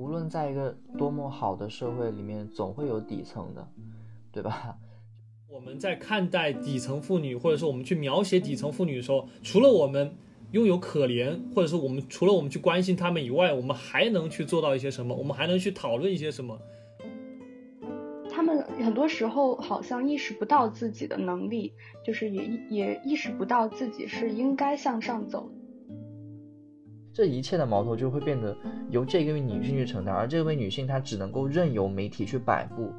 无论在一个多么好的社会里面，总会有底层的，对吧？我们在看待底层妇女，或者说我们去描写底层妇女的时候，除了我们拥有可怜，或者说我们除了我们去关心她们以外，我们还能去做到一些什么？我们还能去讨论一些什么？他们很多时候好像意识不到自己的能力，就是也也意识不到自己是应该向上走。这一切的矛头就会变得由这位女性去承担，而这位女性她只能够任由媒体去摆布。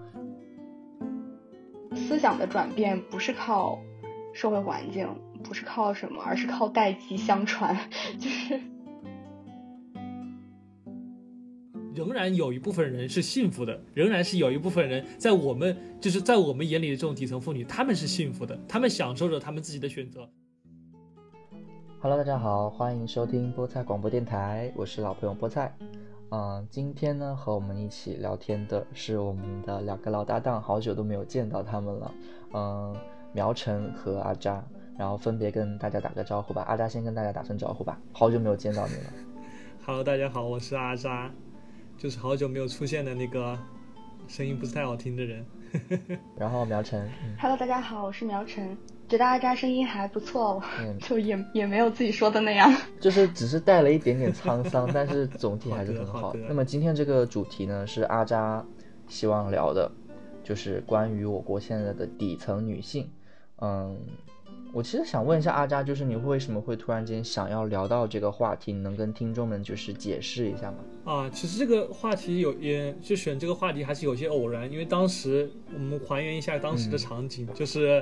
思想的转变不是靠社会环境，不是靠什么，而是靠代际相传。就是仍然有一部分人是幸福的，仍然是有一部分人在我们就是在我们眼里的这种底层妇女，她们是幸福的，她们享受着她们自己的选择。Hello，大家好，欢迎收听菠菜广播电台，我是老朋友菠菜。嗯，今天呢和我们一起聊天的是我们的两个老搭档，好久都没有见到他们了。嗯，苗晨和阿扎，然后分别跟大家打个招呼吧。阿扎先跟大家打声招呼吧，好久没有见到你了。Hello，大家好，我是阿扎，就是好久没有出现的那个声音不是太好听的人。然后苗晨，Hello，大家好，我是苗晨。觉得阿扎声音还不错，就也也没有自己说的那样，就是只是带了一点点沧桑，但是总体还是很好。那么今天这个主题呢，是阿扎希望聊的，就是关于我国现在的底层女性。嗯，我其实想问一下阿扎，就是你为什么会突然间想要聊到这个话题？你能跟听众们就是解释一下吗？啊，其实这个话题有也就选这个话题还是有些偶然，因为当时我们还原一下当时的场景，就是。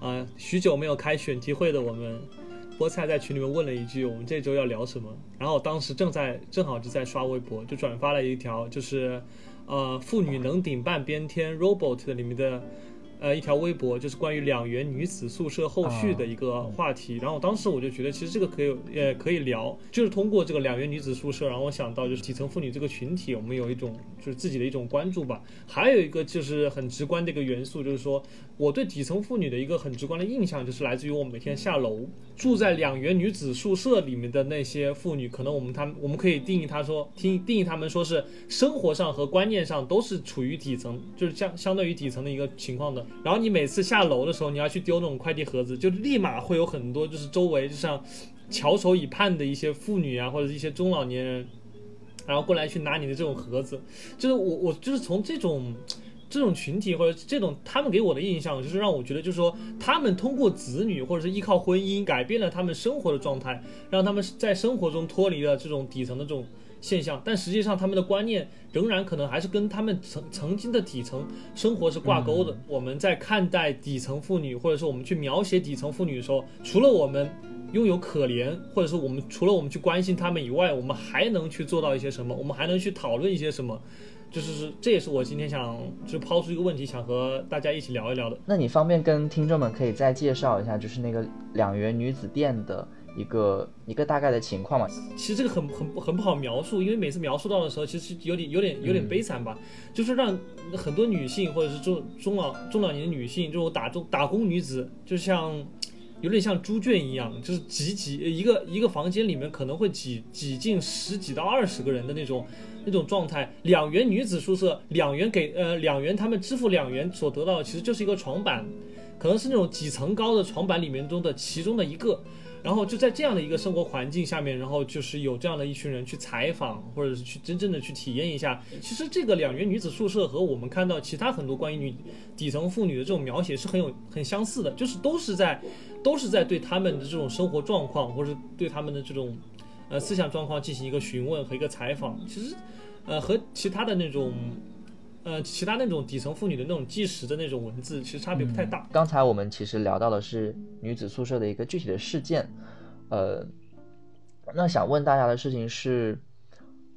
啊，许久没有开选题会的我们，菠菜在群里面问了一句：“我们这周要聊什么？”然后当时正在正好就在刷微博，就转发了一条，就是，呃，妇女能顶半边天 robot 里面的。呃，一条微博就是关于两元女子宿舍后续的一个话题，然后当时我就觉得其实这个可以，呃，可以聊，就是通过这个两元女子宿舍，然后我想到就是底层妇女这个群体，我们有一种就是自己的一种关注吧。还有一个就是很直观的一个元素，就是说我对底层妇女的一个很直观的印象，就是来自于我每天下楼住在两元女子宿舍里面的那些妇女，可能我们她们我们可以定义她说，听定义她们说是生活上和观念上都是处于底层，就是相相对于底层的一个情况的。然后你每次下楼的时候，你要去丢那种快递盒子，就立马会有很多就是周围就像翘首以盼的一些妇女啊，或者一些中老年人，然后过来去拿你的这种盒子。就是我我就是从这种这种群体或者这种他们给我的印象，就是让我觉得就是说他们通过子女或者是依靠婚姻改变了他们生活的状态，让他们在生活中脱离了这种底层的这种。现象，但实际上他们的观念仍然可能还是跟他们曾曾经的底层生活是挂钩的。我们在看待底层妇女，或者说我们去描写底层妇女的时候，除了我们拥有可怜，或者说我们除了我们去关心他们以外，我们还能去做到一些什么？我们还能去讨论一些什么？就是这也是我今天想就抛出一个问题，想和大家一起聊一聊的。那你方便跟听众们可以再介绍一下，就是那个两元女子店的。一个一个大概的情况嘛，其实这个很很很不好描述，因为每次描述到的时候，其实有点有点有点悲惨吧，就是让很多女性或者是中中老中老年的女性，这种打中打工女子，就像有点像猪圈一样，就是挤挤一个一个房间里面可能会挤挤进十几到二十个人的那种那种状态。两元女子宿舍，两元给呃两元，他们支付两元所得到的其实就是一个床板，可能是那种几层高的床板里面中的其中的一个。然后就在这样的一个生活环境下面，然后就是有这样的一群人去采访，或者是去真正的去体验一下。其实这个两元女子宿舍和我们看到其他很多关于女底层妇女的这种描写是很有很相似的，就是都是在都是在对他们的这种生活状况，或者对他们的这种呃思想状况进行一个询问和一个采访。其实，呃，和其他的那种。呃，其他那种底层妇女的那种纪实的那种文字，其实差别不太大。刚才我们其实聊到的是女子宿舍的一个具体的事件，呃，那想问大家的事情是，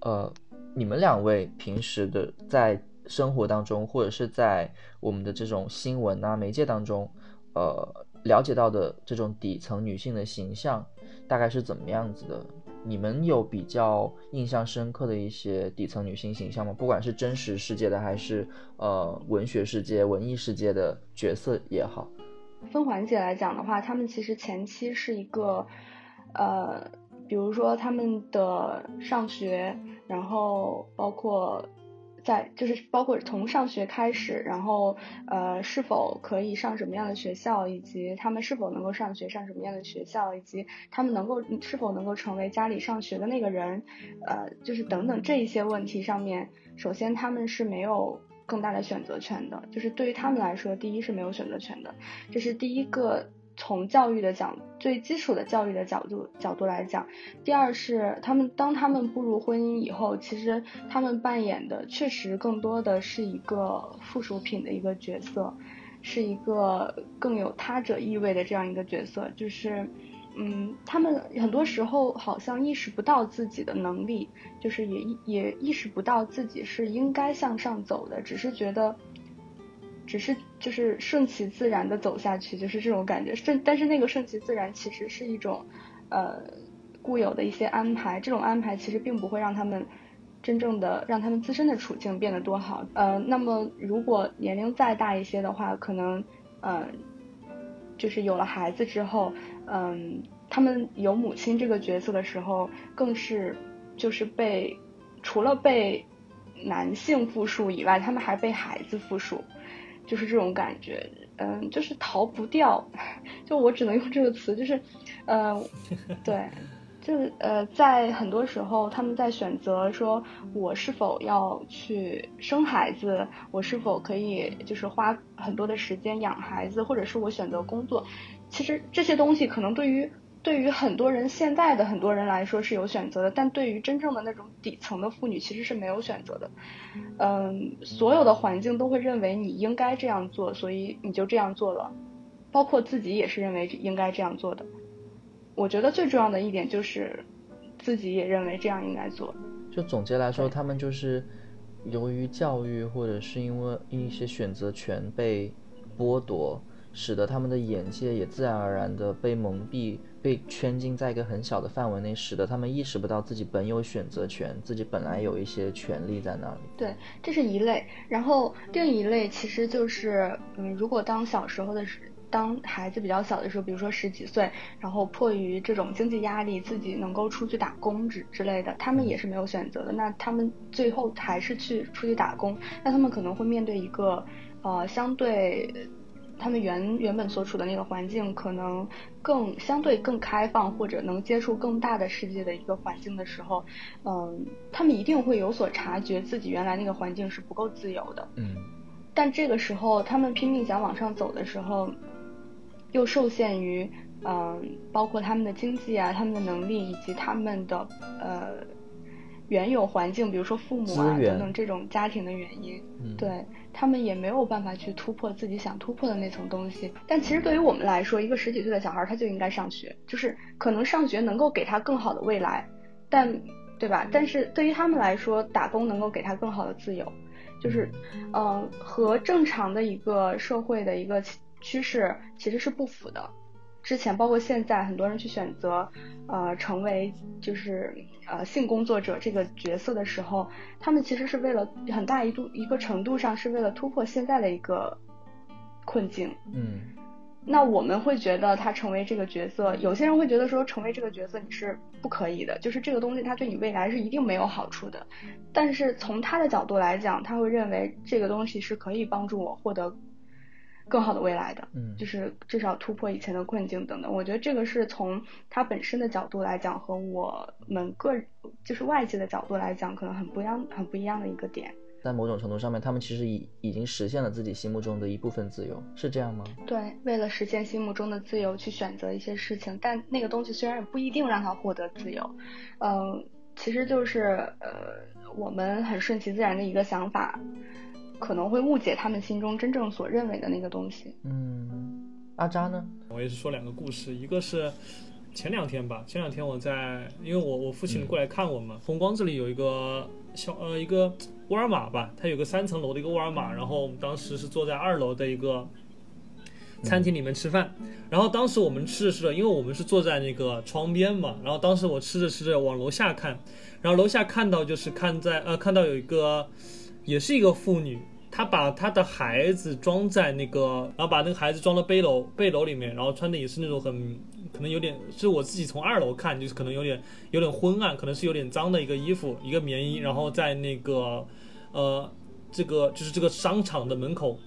呃，你们两位平时的在生活当中，或者是在我们的这种新闻啊媒介当中，呃，了解到的这种底层女性的形象，大概是怎么样子的？你们有比较印象深刻的一些底层女性形象吗？不管是真实世界的，还是呃文学世界、文艺世界的角色也好。分环节来讲的话，他们其实前期是一个，呃，比如说他们的上学，然后包括在就是包括从上学开始，然后呃是否可以上什么样的学校，以及他们是否能够上学上什么样的学校，以及他们能够是否能够成为家里上学的那个人，呃就是等等这一些问题上面，首先他们是没有更大的选择权的，就是对于他们来说，第一是没有选择权的，这是第一个。从教育的角最基础的教育的角度角度来讲，第二是他们当他们步入婚姻以后，其实他们扮演的确实更多的是一个附属品的一个角色，是一个更有他者意味的这样一个角色。就是，嗯，他们很多时候好像意识不到自己的能力，就是也也意识不到自己是应该向上走的，只是觉得。只是就是顺其自然的走下去，就是这种感觉。顺，但是那个顺其自然其实是一种，呃，固有的一些安排。这种安排其实并不会让他们真正的让他们自身的处境变得多好。呃，那么如果年龄再大一些的话，可能，嗯，就是有了孩子之后，嗯，他们有母亲这个角色的时候，更是就是被除了被男性复述以外，他们还被孩子复述。就是这种感觉，嗯，就是逃不掉，就我只能用这个词，就是，呃，对，就是呃，在很多时候，他们在选择说，我是否要去生孩子，我是否可以就是花很多的时间养孩子，或者是我选择工作，其实这些东西可能对于。对于很多人，现在的很多人来说是有选择的，但对于真正的那种底层的妇女，其实是没有选择的。嗯，所有的环境都会认为你应该这样做，所以你就这样做了，包括自己也是认为应该这样做的。我觉得最重要的一点就是自己也认为这样应该做。就总结来说，他们就是由于教育或者是因为一些选择权被剥夺。使得他们的眼界也自然而然的被蒙蔽，被圈禁在一个很小的范围内，使得他们意识不到自己本有选择权，自己本来有一些权利在那里。对，这是一类。然后另一类其实就是，嗯，如果当小时候的时，当孩子比较小的时候，比如说十几岁，然后迫于这种经济压力，自己能够出去打工之之类的，他们也是没有选择的。那他们最后还是去出去打工，那他们可能会面对一个，呃，相对。他们原原本所处的那个环境，可能更相对更开放，或者能接触更大的世界的一个环境的时候，嗯，他们一定会有所察觉，自己原来那个环境是不够自由的。嗯，但这个时候，他们拼命想往上走的时候，又受限于，嗯，包括他们的经济啊、他们的能力以及他们的呃。原有环境，比如说父母啊等等这种家庭的原因，对他们也没有办法去突破自己想突破的那层东西。但其实对于我们来说，一个十几岁的小孩他就应该上学，就是可能上学能够给他更好的未来，但对吧？但是对于他们来说，打工能够给他更好的自由，就是嗯和正常的一个社会的一个趋势其实是不符的。之前包括现在，很多人去选择，呃，成为就是呃性工作者这个角色的时候，他们其实是为了很大一度一个程度上是为了突破现在的一个困境。嗯，那我们会觉得他成为这个角色，有些人会觉得说成为这个角色你是不可以的，就是这个东西它对你未来是一定没有好处的。但是从他的角度来讲，他会认为这个东西是可以帮助我获得。更好的未来的，嗯，就是至少突破以前的困境等等。我觉得这个是从他本身的角度来讲，和我们个就是外界的角度来讲，可能很不一样、很不一样的一个点。在某种程度上面，他们其实已已经实现了自己心目中的一部分自由，是这样吗？对，为了实现心目中的自由去选择一些事情，但那个东西虽然也不一定让他获得自由，嗯，其实就是呃，我们很顺其自然的一个想法。可能会误解他们心中真正所认为的那个东西。嗯，阿扎呢？我也是说两个故事，一个是前两天吧，前两天我在，因为我我父亲过来看我嘛，红光这里有一个小呃一个沃尔玛吧，它有个三层楼的一个沃尔玛，然后我们当时是坐在二楼的一个餐厅里面吃饭，然后当时我们吃着吃着，因为我们是坐在那个窗边嘛，然后当时我吃着吃着往楼下看，然后楼下看到就是看在呃看到有一个也是一个妇女。他把他的孩子装在那个，然后把那个孩子装到背篓背篓里面，然后穿的也是那种很可能有点，是我自己从二楼看就是可能有点有点昏暗，可能是有点脏的一个衣服，一个棉衣，然后在那个呃这个就是这个商场的门口。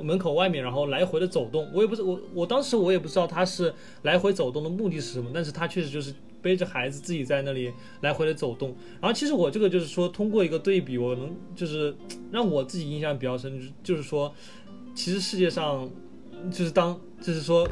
门口外面，然后来回的走动，我也不是我我当时我也不知道他是来回走动的目的是什么，但是他确实就是背着孩子自己在那里来回的走动。然后其实我这个就是说通过一个对比，我能就是 让我自己印象比较深，就是说其实世界上就是当就是说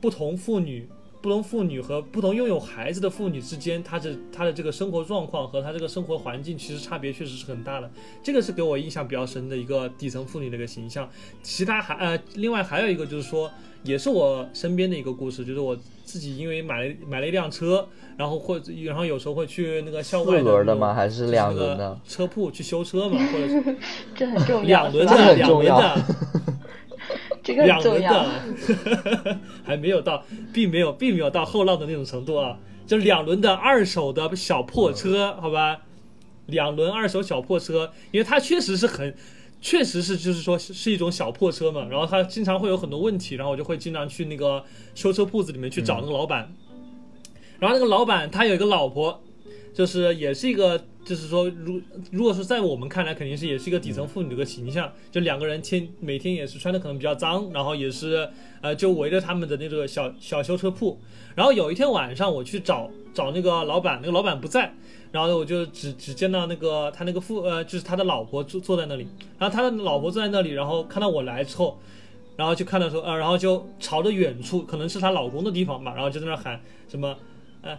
不同妇女。不同妇女和不同拥有孩子的妇女之间，她的她的这个生活状况和她这个生活环境，其实差别确实是很大的。这个是给我印象比较深的一个底层妇女的一个形象。其他还呃，另外还有一个就是说，也是我身边的一个故事，就是我自己因为买了买了一辆车，然后或者然后有时候会去那个校外四轮的吗？还是两轮的车铺去修车嘛？或者是这很重要，两轮的，两轮的。两轮的，还没有到，并没有，并没有到后浪的那种程度啊，就两轮的二手的小破车，好吧，两轮二手小破车，因为它确实是很，确实是就是说是一种小破车嘛，然后它经常会有很多问题，然后我就会经常去那个修车铺子里面去找那个老板，然后那个老板他有一个老婆，就是也是一个。就是说，如如果说在我们看来，肯定是也是一个底层妇女的一个形象，就两个人天每天也是穿的可能比较脏，然后也是呃就围着他们的那个小小修车铺。然后有一天晚上我去找找那个老板，那个老板不在，然后我就只只见到那个他那个父呃就是他的老婆坐坐在那里，然后他的老婆坐在那里，然后看到我来之后，然后就看到说呃然后就朝着远处可能是她老公的地方吧，然后就在那喊什么呃。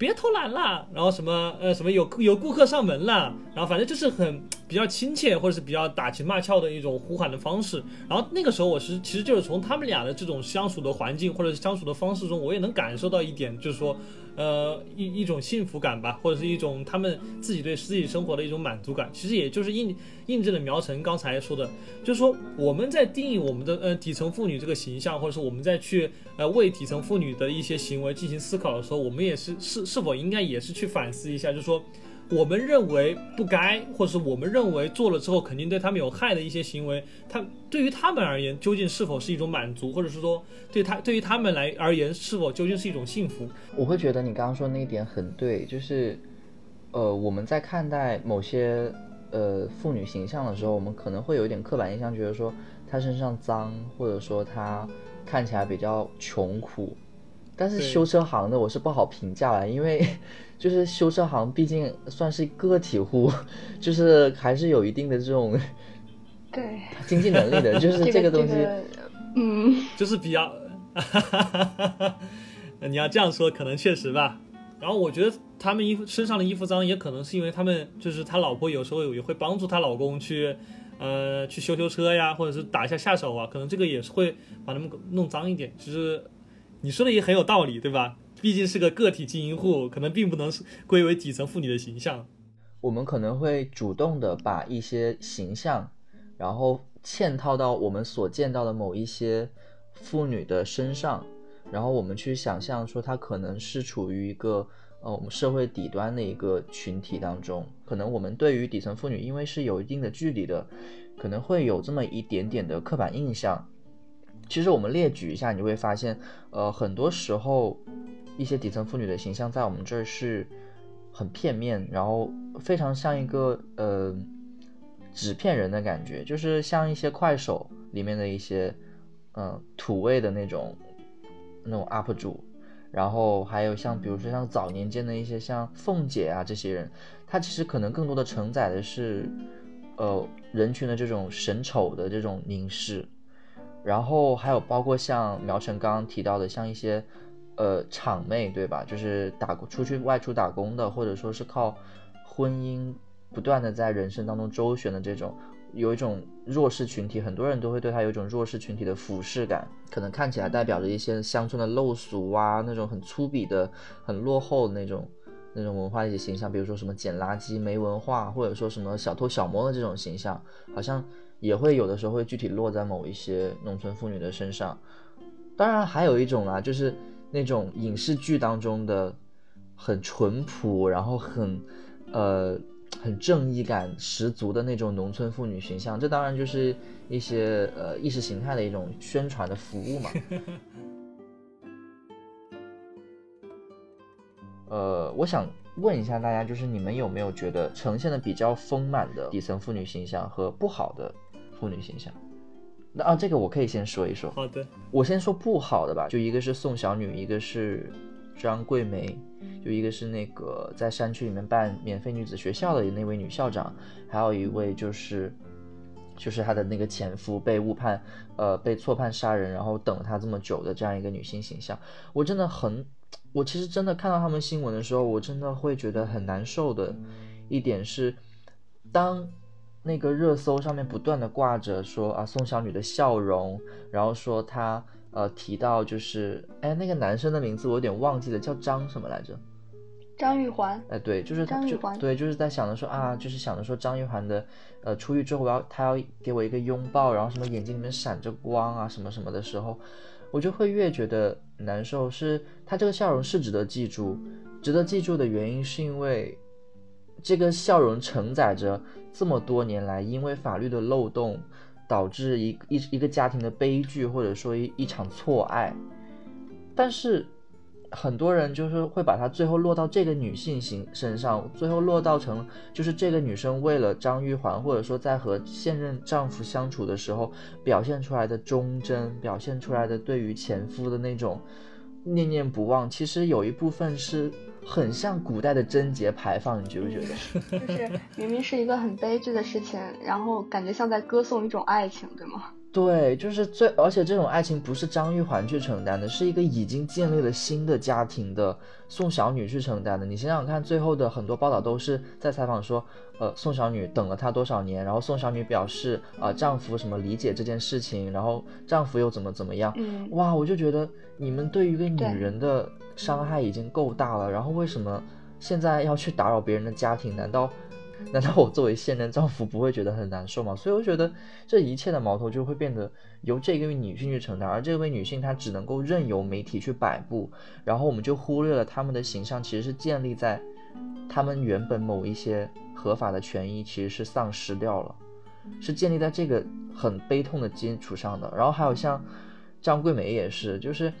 别偷懒了，然后什么呃什么有有顾客上门了，然后反正就是很比较亲切或者是比较打情骂俏的一种呼喊的方式。然后那个时候我是其实就是从他们俩的这种相处的环境或者是相处的方式中，我也能感受到一点，就是说。呃，一一种幸福感吧，或者是一种他们自己对自己生活的一种满足感。其实也就是印印证了苗晨刚才说的，就是说我们在定义我们的呃底层妇女这个形象，或者说我们在去呃为底层妇女的一些行为进行思考的时候，我们也是是是否应该也是去反思一下，就是说。我们认为不该，或者是我们认为做了之后肯定对他们有害的一些行为，他对于他们而言究竟是否是一种满足，或者是说对他对于他们来而言是否究竟是一种幸福？我会觉得你刚刚说那一点很对，就是，呃，我们在看待某些呃妇女形象的时候，我们可能会有一点刻板印象，觉得说她身上脏，或者说她看起来比较穷苦。但是修车行的我是不好评价了，因为 就是修车行毕竟算是个体户，就是还是有一定的这种对 经济能力的，就是这个东西，嗯，就是比较，你要这样说可能确实吧。然后我觉得他们衣服身上的衣服脏，也可能是因为他们就是他老婆有时候也会帮助他老公去呃去修修车呀，或者是打一下下手啊，可能这个也是会把他们弄脏一点，其实。你说的也很有道理，对吧？毕竟是个个体经营户，可能并不能归为底层妇女的形象。我们可能会主动的把一些形象，然后嵌套到我们所见到的某一些妇女的身上，然后我们去想象说她可能是处于一个呃我们社会底端的一个群体当中。可能我们对于底层妇女，因为是有一定的距离的，可能会有这么一点点的刻板印象。其实我们列举一下，你会发现，呃，很多时候一些底层妇女的形象在我们这儿是很片面，然后非常像一个呃纸片人的感觉，就是像一些快手里面的一些嗯土味的那种那种 UP 主，然后还有像比如说像早年间的一些像凤姐啊这些人，她其实可能更多的承载的是呃人群的这种审丑的这种凝视。然后还有包括像苗晨刚刚提到的，像一些，呃，厂妹，对吧？就是打工出去外出打工的，或者说是靠婚姻不断的在人生当中周旋的这种，有一种弱势群体，很多人都会对他有一种弱势群体的俯视感，可能看起来代表着一些乡村的陋俗啊，那种很粗鄙的、很落后的那种那种文化一些形象，比如说什么捡垃圾没文化，或者说什么小偷小摸的这种形象，好像。也会有的时候会具体落在某一些农村妇女的身上，当然还有一种啊，就是那种影视剧当中的很淳朴，然后很呃很正义感十足的那种农村妇女形象。这当然就是一些呃意识形态的一种宣传的服务嘛。呃，我想问一下大家，就是你们有没有觉得呈现的比较丰满的底层妇女形象和不好的妇女形象？那啊，这个我可以先说一说。好的，我先说不好的吧，就一个是宋小女，一个是张桂梅，就一个是那个在山区里面办免费女子学校的那位女校长，还有一位就是就是她的那个前夫被误判，呃，被错判杀人，然后等了她这么久的这样一个女性形象，我真的很。我其实真的看到他们新闻的时候，我真的会觉得很难受的一点是，当那个热搜上面不断的挂着说啊宋小女的笑容，然后说她呃提到就是哎那个男生的名字我有点忘记了叫张什么来着？张玉环。哎对，就是张玉环。对，就是在想着说啊，就是想着说张玉环的呃出狱之后我要他要给我一个拥抱，然后什么眼睛里面闪着光啊什么什么的时候。我就会越觉得难受，是他这个笑容是值得记住，值得记住的原因是因为这个笑容承载着这么多年来因为法律的漏洞导致一一一个家庭的悲剧，或者说一一场错爱，但是。很多人就是会把它最后落到这个女性形身上，最后落到成就是这个女生为了张玉环，或者说在和现任丈夫相处的时候表现出来的忠贞，表现出来的对于前夫的那种念念不忘，其实有一部分是很像古代的贞节牌坊，你觉不觉得？就是明明是一个很悲剧的事情，然后感觉像在歌颂一种爱情，对吗？对，就是最，而且这种爱情不是张玉环去承担的，是一个已经建立了新的家庭的宋小女去承担的。你想想看，最后的很多报道都是在采访说，呃，宋小女等了他多少年，然后宋小女表示，啊，丈夫什么理解这件事情，然后丈夫又怎么怎么样，哇，我就觉得你们对于一个女人的伤害已经够大了，然后为什么现在要去打扰别人的家庭？难道？难道我作为现任丈夫不会觉得很难受吗？所以我觉得这一切的矛头就会变得由这个女性去承担，而这位女性她只能够任由媒体去摆布，然后我们就忽略了他们的形象其实是建立在他们原本某一些合法的权益其实是丧失掉了，是建立在这个很悲痛的基础上的。然后还有像张桂梅也是，就是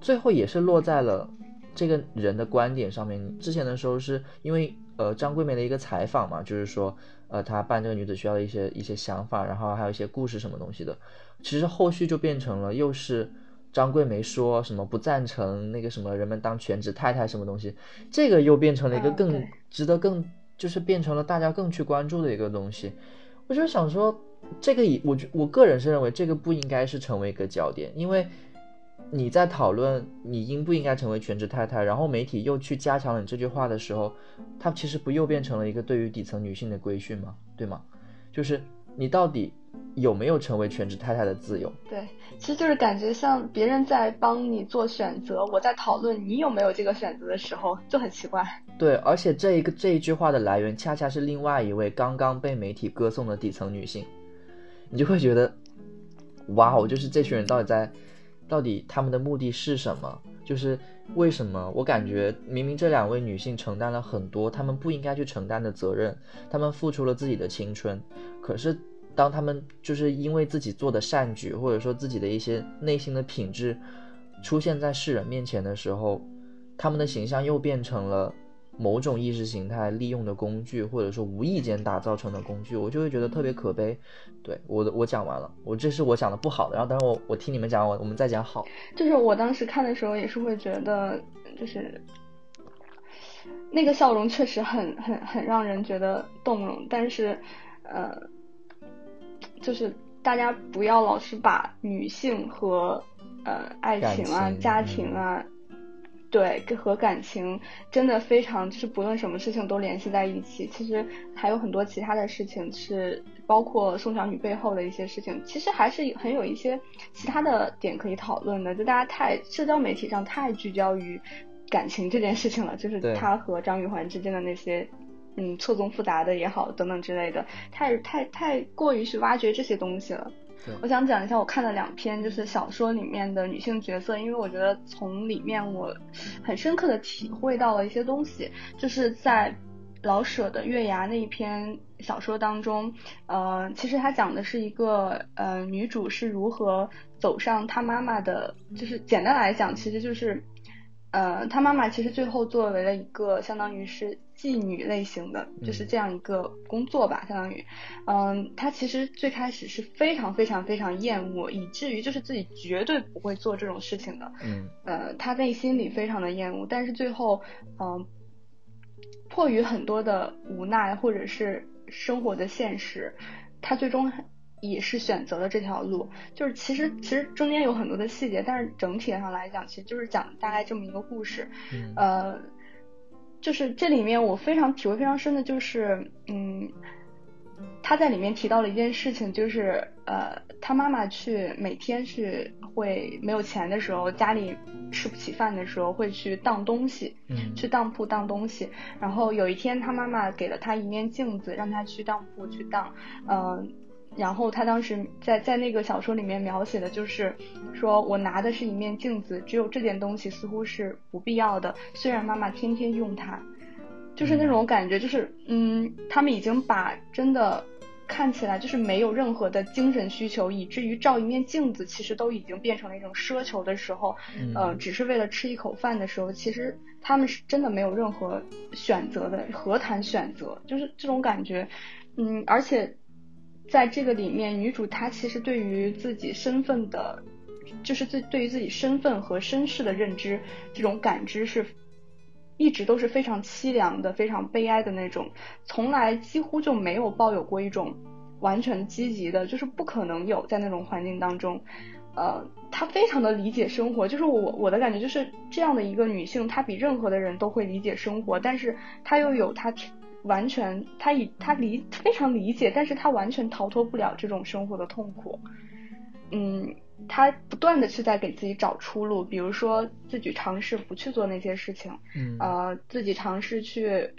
最后也是落在了这个人的观点上面。之前的时候是因为。呃，张桂梅的一个采访嘛，就是说，呃，她办这个女子学校的一些一些想法，然后还有一些故事什么东西的。其实后续就变成了，又是张桂梅说什么不赞成那个什么人们当全职太太什么东西，这个又变成了一个更值得更就是变成了大家更去关注的一个东西。我就想说，这个以我我个人是认为这个不应该是成为一个焦点，因为。你在讨论你应不应该成为全职太太，然后媒体又去加强了你这句话的时候，它其实不又变成了一个对于底层女性的规训吗？对吗？就是你到底有没有成为全职太太的自由？对，其实就是感觉像别人在帮你做选择，我在讨论你有没有这个选择的时候就很奇怪。对，而且这一个这一句话的来源恰恰是另外一位刚刚被媒体歌颂的底层女性，你就会觉得，哇，哦就是这群人到底在。到底他们的目的是什么？就是为什么我感觉明明这两位女性承担了很多他们不应该去承担的责任，她们付出了自己的青春，可是当她们就是因为自己做的善举，或者说自己的一些内心的品质出现在世人面前的时候，她们的形象又变成了。某种意识形态利用的工具，或者说无意间打造成的工具，我就会觉得特别可悲。对我的，我讲完了，我这是我讲的不好的，然后等会我我听你们讲，我我们再讲好。就是我当时看的时候也是会觉得，就是那个笑容确实很很很让人觉得动容，但是呃，就是大家不要老是把女性和呃爱情啊、家庭啊。对，和感情真的非常，就是不论什么事情都联系在一起。其实还有很多其他的事情是，包括宋小女背后的一些事情，其实还是很有一些其他的点可以讨论的。就大家太社交媒体上太聚焦于感情这件事情了，就是他和张玉环之间的那些，嗯，错综复杂的也好，等等之类的，太太太过于去挖掘这些东西了。我想讲一下我看了两篇，就是小说里面的女性角色，因为我觉得从里面我很深刻的体会到了一些东西，就是在老舍的《月牙》那一篇小说当中，呃，其实他讲的是一个呃女主是如何走上她妈妈的，就是简单来讲，其实就是，呃，她妈妈其实最后作为了一个相当于是妓女类型的，就是这样一个工作吧，相当于，嗯，她其实最开始是非常非常非常厌恶，以至于就是自己绝对不会做这种事情的，嗯，呃，她内心里非常的厌恶，但是最后，嗯。迫于很多的无奈，或者是生活的现实，他最终也是选择了这条路。就是其实其实中间有很多的细节，但是整体上来讲，其实就是讲大概这么一个故事。呃，就是这里面我非常体会非常深的就是，嗯。他在里面提到了一件事情，就是呃，他妈妈去每天去会没有钱的时候，家里吃不起饭的时候，会去当东西，嗯，去当铺当东西。然后有一天，他妈妈给了他一面镜子，让他去当铺去当，嗯，然后他当时在在那个小说里面描写的就是，说我拿的是一面镜子，只有这件东西似乎是不必要的，虽然妈妈天天用它。就是那种感觉，就是嗯，他们已经把真的看起来就是没有任何的精神需求，以至于照一面镜子，其实都已经变成了一种奢求的时候，呃，只是为了吃一口饭的时候，其实他们是真的没有任何选择的，何谈选择？就是这种感觉，嗯，而且在这个里面，女主她其实对于自己身份的，就是自对于自己身份和身世的认知，这种感知是。一直都是非常凄凉的、非常悲哀的那种，从来几乎就没有抱有过一种完全积极的，就是不可能有在那种环境当中。呃，她非常的理解生活，就是我我的感觉就是这样的一个女性，她比任何的人都会理解生活，但是她又有她完全他以他理非常理解，但是他完全逃脱不了这种生活的痛苦。嗯。他不断的去在给自己找出路，比如说自己尝试不去做那些事情，嗯，呃，自己尝试去，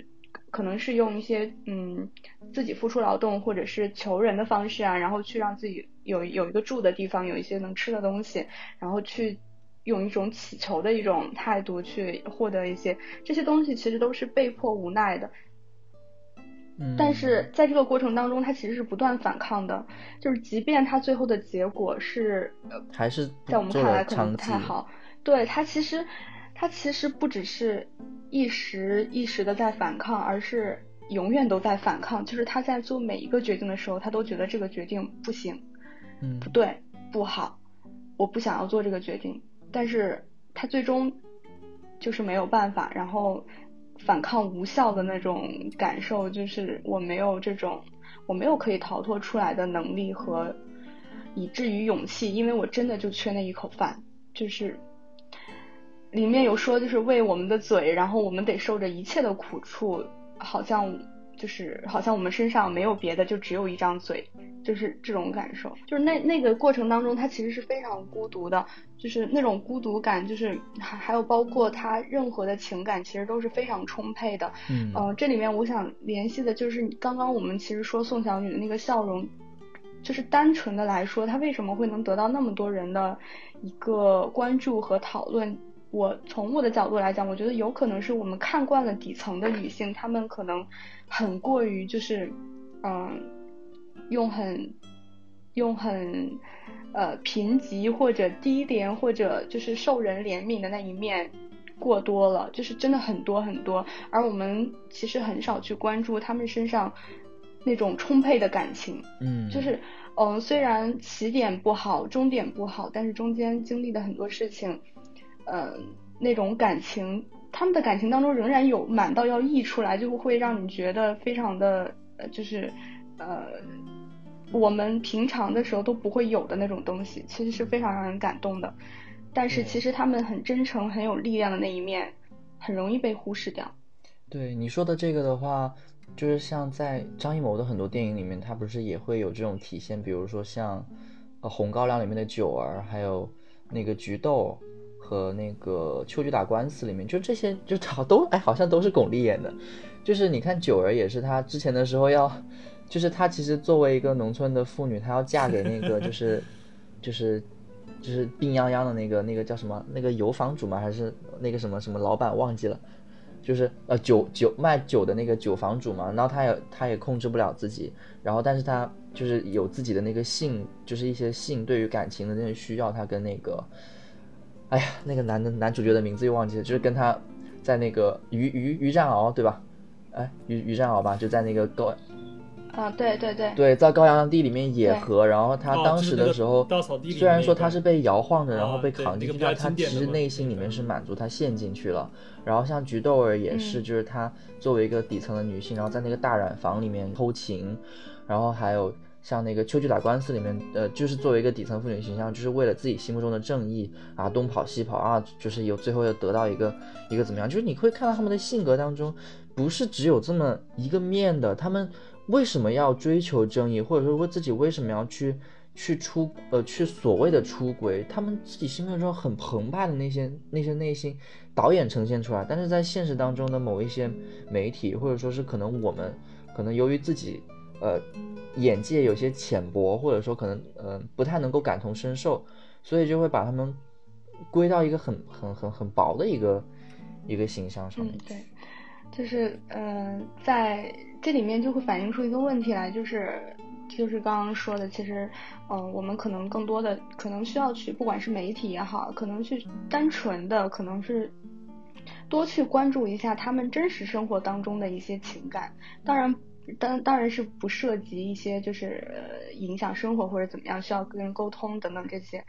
可能是用一些嗯自己付出劳动或者是求人的方式啊，然后去让自己有有一个住的地方，有一些能吃的东西，然后去用一种乞求的一种态度去获得一些这些东西，其实都是被迫无奈的。但是在这个过程当中，他其实是不断反抗的，就是即便他最后的结果是，还是在我们看来可能不太好，对他其实，他其实不只是一时一时的在反抗，而是永远都在反抗，就是他在做每一个决定的时候，他都觉得这个决定不行，嗯，不对，不好，我不想要做这个决定，但是他最终就是没有办法，然后。反抗无效的那种感受，就是我没有这种，我没有可以逃脱出来的能力和以至于勇气，因为我真的就缺那一口饭。就是里面有说，就是为我们的嘴，然后我们得受着一切的苦处，好像。就是好像我们身上没有别的，就只有一张嘴，就是这种感受。就是那那个过程当中，他其实是非常孤独的，就是那种孤独感，就是还还有包括他任何的情感，其实都是非常充沛的。嗯，呃，这里面我想联系的就是刚刚我们其实说宋小女的那个笑容，就是单纯的来说，她为什么会能得到那么多人的一个关注和讨论？我从我的角度来讲，我觉得有可能是我们看惯了底层的女性，她们可能。很过于就是，嗯，用很用很呃贫瘠或者低廉或者就是受人怜悯的那一面过多了，就是真的很多很多，而我们其实很少去关注他们身上那种充沛的感情，嗯，就是嗯虽然起点不好，终点不好，但是中间经历的很多事情，嗯，那种感情。他们的感情当中仍然有满到要溢出来，就会让你觉得非常的呃，就是呃，我们平常的时候都不会有的那种东西，其实是非常让人感动的。但是其实他们很真诚、很有力量的那一面，很容易被忽视掉。对你说的这个的话，就是像在张艺谋的很多电影里面，他不是也会有这种体现，比如说像呃《红高粱》里面的九儿，还有那个菊豆。和那个《秋菊打官司》里面，就这些，就好都哎，好像都是巩俐演的。就是你看九儿也是，她之前的时候要，就是她其实作为一个农村的妇女，她要嫁给那个就 是就是就是病殃殃的那个那个叫什么那个油坊主吗？还是那个什么什么老板忘记了？就是呃酒酒卖酒的那个酒房主嘛，然后他也他也控制不了自己，然后但是他就是有自己的那个性，就是一些性对于感情的那些需要，他跟那个，哎呀那个男的男主角的名字又忘记了，就是跟他在那个于于于占鳌对吧？哎于于占鳌吧，就在那个高啊，对对对，对，在高阳地里面野合，然后他当时的时候，虽然说他是被摇晃着，然后被扛进去，但他其实内心里面是满足，他陷进去了。然后像菊豆儿也是，就是她作为一个底层的女性，然后在那个大染坊里面偷情，然后还有像那个秋菊打官司里面，呃，就是作为一个底层妇女形象，就是为了自己心目中的正义啊，东跑西跑啊，就是有最后要得到一个一个怎么样？就是你会看到他们的性格当中，不是只有这么一个面的，他们。为什么要追求正义，或者说为自己为什么要去去出呃去所谓的出轨？他们自己心目中很澎湃的那些那些内心，导演呈现出来，但是在现实当中的某一些媒体，或者说是可能我们可能由于自己呃眼界有些浅薄，或者说可能呃不太能够感同身受，所以就会把他们归到一个很很很很薄的一个一个形象上面。对，就是嗯在。这里面就会反映出一个问题来，就是就是刚刚说的，其实，嗯，我们可能更多的可能需要去，不管是媒体也好，可能去单纯的，可能是多去关注一下他们真实生活当中的一些情感。当然，当当然是不涉及一些就是影响生活或者怎么样，需要跟人沟通等等这些。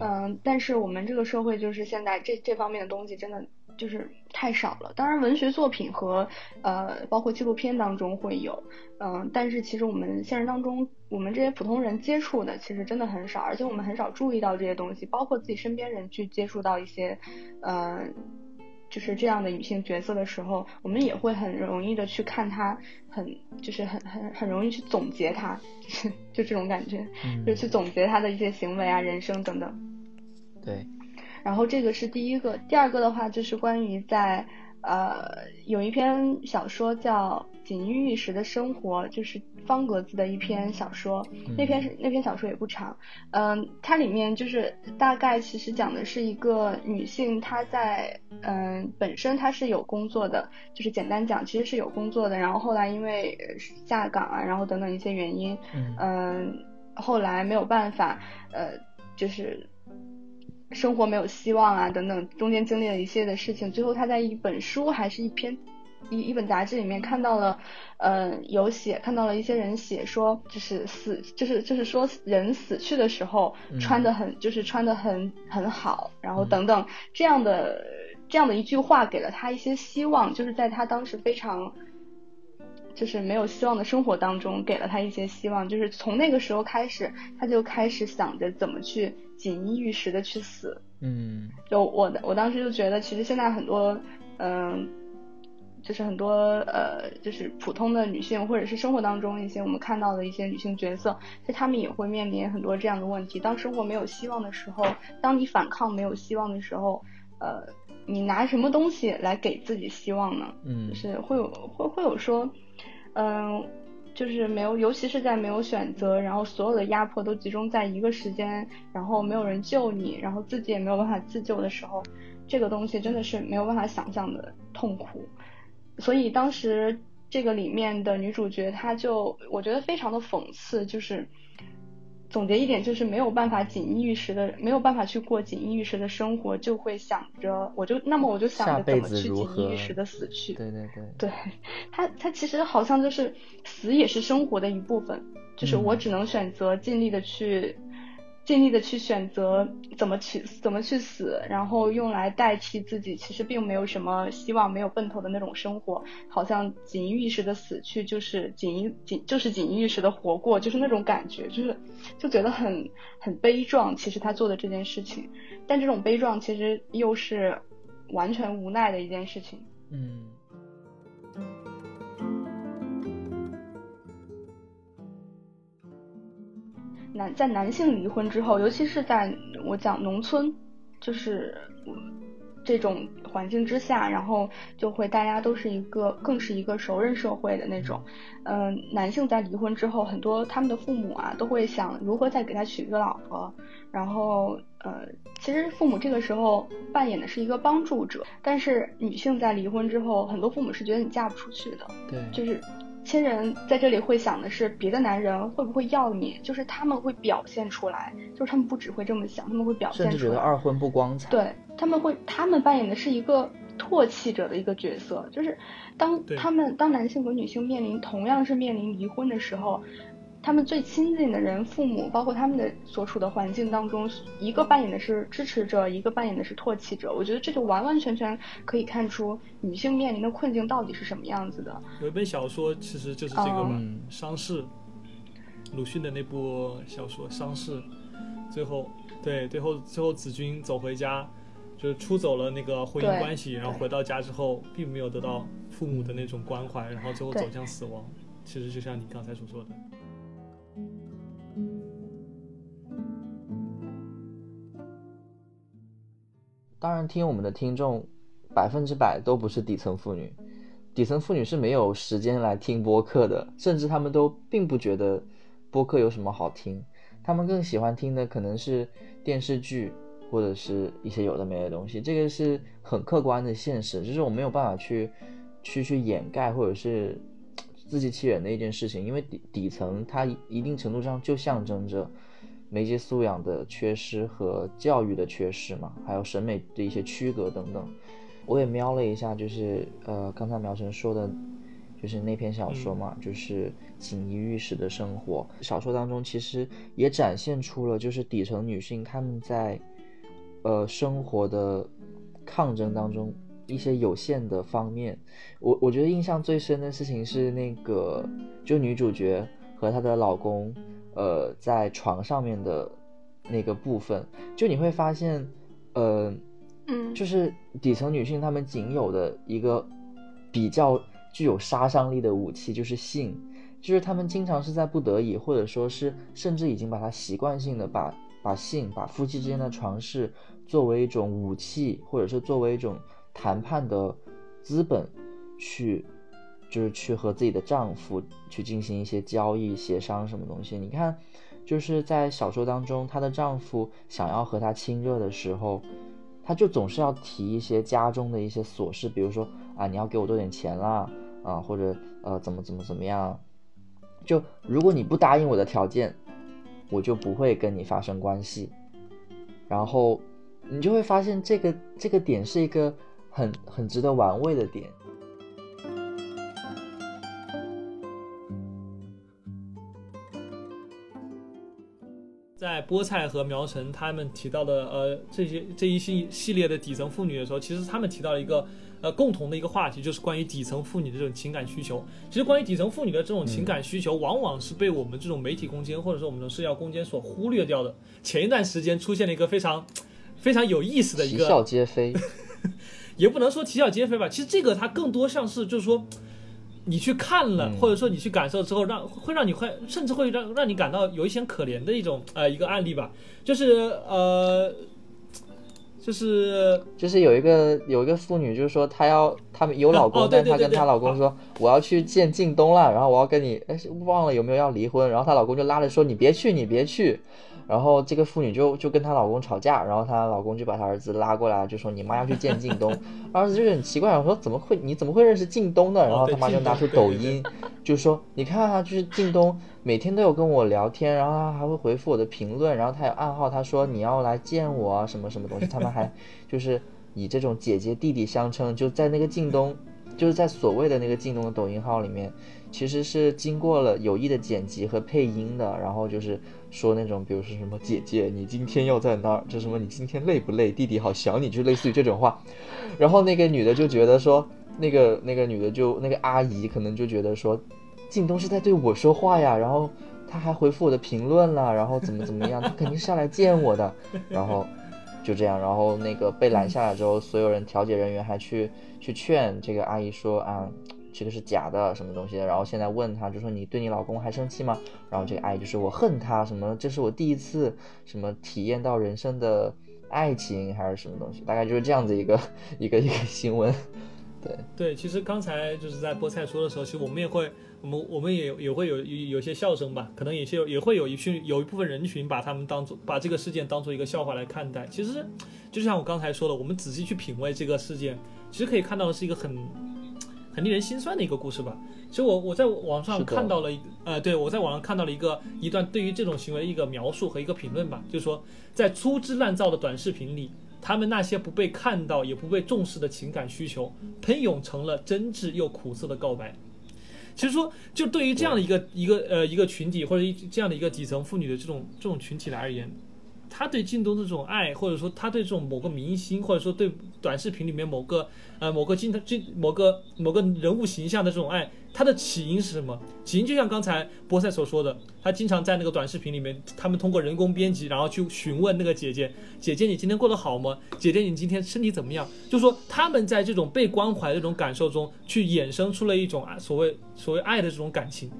嗯，但是我们这个社会就是现在这这方面的东西真的。就是太少了。当然，文学作品和呃，包括纪录片当中会有，嗯，但是其实我们现实当中，我们这些普通人接触的其实真的很少，而且我们很少注意到这些东西。包括自己身边人去接触到一些，呃，就是这样的女性角色的时候，我们也会很容易的去看她，很就是很很很容易去总结她，就这种感觉，就去总结她的一些行为啊、人生等等。对。然后这个是第一个，第二个的话就是关于在呃有一篇小说叫《锦衣玉食的生活》，就是方格子的一篇小说。那篇是那篇小说也不长，嗯，它里面就是大概其实讲的是一个女性，她在嗯本身她是有工作的，就是简单讲其实是有工作的，然后后来因为下岗啊，然后等等一些原因，嗯，后来没有办法，呃，就是。生活没有希望啊，等等，中间经历了一系列的事情，最后他在一本书还是一篇一一本杂志里面看到了，嗯，有写看到了一些人写说，就是死，就是就是说人死去的时候穿的很，就是穿的很很好，然后等等这样的这样的一句话给了他一些希望，就是在他当时非常就是没有希望的生活当中给了他一些希望，就是从那个时候开始，他就开始想着怎么去。锦衣玉食的去死，嗯，就我我当时就觉得，其实现在很多，嗯，就是很多呃，就是普通的女性，或者是生活当中一些我们看到的一些女性角色，其实她们也会面临很多这样的问题。当生活没有希望的时候，当你反抗没有希望的时候，呃，你拿什么东西来给自己希望呢？嗯，就是会有会会有说，嗯。就是没有，尤其是在没有选择，然后所有的压迫都集中在一个时间，然后没有人救你，然后自己也没有办法自救的时候，这个东西真的是没有办法想象的痛苦。所以当时这个里面的女主角，她就我觉得非常的讽刺，就是。总结一点就是没有办法锦衣玉食的，没有办法去过锦衣玉食的生活，就会想着，我就那么我就想着怎么去锦衣玉食的死去。对对对，对她她其实好像就是死也是生活的一部分，就是我只能选择尽力的去。尽力的去选择怎么去怎么去死，然后用来代替自己，其实并没有什么希望，没有奔头的那种生活，好像锦衣玉食的死去就是锦衣锦就是锦衣玉食的活过，就是那种感觉，就是就觉得很很悲壮。其实他做的这件事情，但这种悲壮其实又是完全无奈的一件事情。嗯。男在男性离婚之后，尤其是在我讲农村，就是这种环境之下，然后就会大家都是一个更是一个熟人社会的那种。嗯，男性在离婚之后，很多他们的父母啊都会想如何再给他娶一个老婆，然后呃，其实父母这个时候扮演的是一个帮助者，但是女性在离婚之后，很多父母是觉得你嫁不出去的，对，就是亲人在这里会想的是别的男人会不会要你，就是他们会表现出来，就是他们不只会这么想，他们会表现出来，甚至觉得二婚不光彩，对他们会，他们扮演的是一个唾弃者的一个角色，就是当他们当男性和女性面临同样是面临离婚的时候。他们最亲近的人，父母，包括他们的所处的环境当中，一个扮演的是支持者，一个扮演的是唾弃者。我觉得这就完完全全可以看出女性面临的困境到底是什么样子的。有一本小说其实就是这个嘛，《伤逝》，鲁迅的那部小说《伤逝》，最后对，最后最后子君走回家，就是出走了那个婚姻关系，然后回到家之后，并没有得到父母的那种关怀，然后最后走向死亡。其实就像你刚才所说的。当然，听我们的听众，百分之百都不是底层妇女。底层妇女是没有时间来听播客的，甚至他们都并不觉得播客有什么好听。他们更喜欢听的可能是电视剧，或者是一些有的没的东西。这个是很客观的现实，就是我没有办法去去去掩盖，或者是自欺欺人的一件事情。因为底底层，它一定程度上就象征着。媒介素养的缺失和教育的缺失嘛，还有审美的一些区隔等等，我也瞄了一下，就是呃，刚才苗晨说的，就是那篇小说嘛，就是锦衣玉食的生活。小说当中其实也展现出了，就是底层女性她们在呃生活的抗争当中一些有限的方面。我我觉得印象最深的事情是那个，就女主角和她的老公。呃，在床上面的那个部分，就你会发现，呃，嗯，就是底层女性她们仅有的一个比较具有杀伤力的武器就是性，就是她们经常是在不得已，或者说是甚至已经把它习惯性的把把性、把夫妻之间的床事作为一种武器，或者是作为一种谈判的资本去。就是去和自己的丈夫去进行一些交易、协商什么东西。你看，就是在小说当中，她的丈夫想要和她亲热的时候，她就总是要提一些家中的一些琐事，比如说啊，你要给我多点钱啦，啊，或者呃，怎么怎么怎么样。就如果你不答应我的条件，我就不会跟你发生关系。然后你就会发现这个这个点是一个很很值得玩味的点。在菠菜和苗晨他们提到的呃这些这一系系列的底层妇女的时候，其实他们提到了一个呃共同的一个话题，就是关于底层妇女的这种情感需求。其实关于底层妇女的这种情感需求，往往是被我们这种媒体空间或者说我们的社交空间所忽略掉的。前一段时间出现了一个非常非常有意思的一个啼笑皆非，也不能说啼笑皆非吧。其实这个它更多像是就是说。你去看了，或者说你去感受之后，让会让你会甚至会让让你感到有一些可怜的一种呃一个案例吧，就是呃，就是就是有一个有一个妇女，就是说她要她们有老公，但她跟她老公说我要去见靳东了，然后我要跟你哎忘了有没有要离婚，然后她老公就拉着说你别去你别去。然后这个妇女就就跟她老公吵架，然后她老公就把她儿子拉过来，就说你妈要去见靳东。儿子就很奇怪，我说怎么会你怎么会认识靳东呢？然后他妈就拿出抖音，就说你看啊，就是靳东每天都有跟我聊天，然后他还会回复我的评论，然后他有暗号，他说你要来见我啊什么什么东西。他们还 就是以这种姐姐弟弟相称，就在那个靳东，就是在所谓的那个靳东的抖音号里面，其实是经过了有意的剪辑和配音的，然后就是。说那种，比如说什么姐姐，你今天要在那儿，就什么你今天累不累？弟弟好想你，就类似于这种话。然后那个女的就觉得说，那个那个女的就那个阿姨可能就觉得说，靳东是在对我说话呀。然后他还回复我的评论了，然后怎么怎么样，他肯定是要来见我的。然后就这样，然后那个被拦下来之后，所有人调解人员还去去劝这个阿姨说啊。这个是假的，什么东西？然后现在问他，就说你对你老公还生气吗？然后这个阿姨就说我恨他，什么？这是我第一次什么体验到人生的爱情，还是什么东西？大概就是这样子一个一个一个新闻。对对，其实刚才就是在菠菜说的时候，其实我们也会，我们我们也也会有有些笑声吧，可能也些也会有一群有一部分人群把他们当做把这个事件当做一个笑话来看待。其实就像我刚才说的，我们仔细去品味这个事件，其实可以看到的是一个很很令人心酸的一个故事吧。其实我我在网上看到了一呃，对我在网上看到了一个一段对于这种行为的一个描述和一个评论吧，就是说在粗制滥造的短视频里。他们那些不被看到也不被重视的情感需求，喷涌成了真挚又苦涩的告白。其实说，就对于这样的一个一个呃一个群体或者一这样的一个底层妇女的这种这种群体来而言，他对靳东的这种爱，或者说他对这种某个明星，或者说对短视频里面某个呃某个镜头某个某个人物形象的这种爱，它的起因是什么？起因就像刚才波塞所说的，他经常在那个短视频里面，他们通过人工编辑，然后去询问那个姐姐，姐姐你今天过得好吗？姐姐你今天身体怎么样？就说他们在这种被关怀的这种感受中，去衍生出了一种啊所谓所谓爱的这种感情，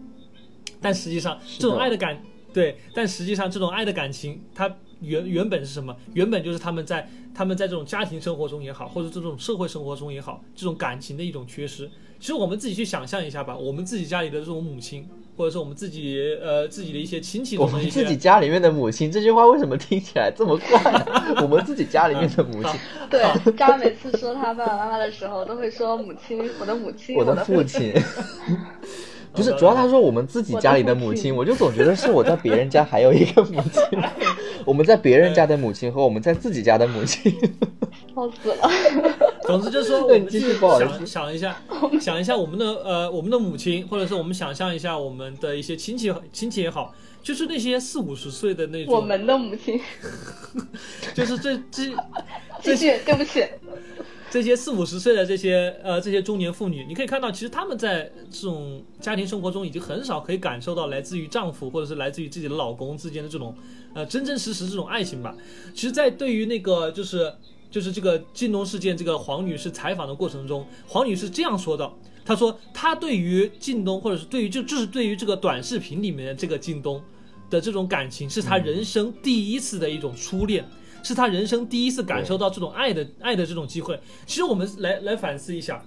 但实际上这种爱的感对，但实际上这种爱的感情，它原原本是什么？原本就是他们在他们在这种家庭生活中也好，或者这种社会生活中也好，这种感情的一种缺失。其实我们自己去想象一下吧，我们自己家里的这种母亲，或者是我们自己呃自己的一些亲戚我中的一些们自己家里面的母亲，这句话为什么听起来这么怪、啊？我们自己家里面的母亲，对，渣每次说他爸爸妈妈的时候，都会说母亲，我的母亲，我的的父亲。不是，主要他说我们自己家里的母亲，我就总觉得是我在别人家还有一个母亲，我们在别人家的母亲和我们在自己家的母亲。笑死了。总之就是说，我对你继们去续不好意思。想想一下，想一下我们的呃我们的母亲，或者是我们想象一下我们的一些亲戚亲戚也好，就是那些四五十岁的那种，我们的母亲，就是这这继续，对不起，这些四五十岁的这些呃这些中年妇女，你可以看到，其实她们在这种家庭生活中已经很少可以感受到来自于丈夫或者是来自于自己的老公之间的这种呃真真实实这种爱情吧。其实，在对于那个就是就是这个靳东事件这个黄女士采访的过程中，黄女士这样说的，她说她对于靳东或者是对于就就是对于这个短视频里面的这个靳东的这种感情，是她人生第一次的一种初恋。是他人生第一次感受到这种爱的爱的这种机会。其实我们来来反思一下，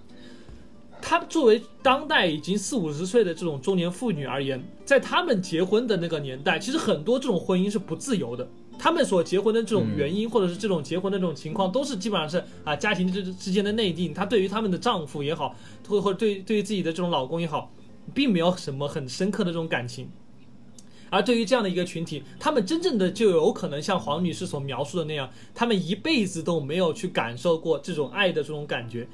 她作为当代已经四五十岁的这种中年妇女而言，在他们结婚的那个年代，其实很多这种婚姻是不自由的。他们所结婚的这种原因，或者是这种结婚的这种情况，都是基本上是啊家庭之之间的内定。她对于他们的丈夫也好，或或者对对于自己的这种老公也好，并没有什么很深刻的这种感情。而对于这样的一个群体，他们真正的就有可能像黄女士所描述的那样，他们一辈子都没有去感受过这种爱的这种感觉，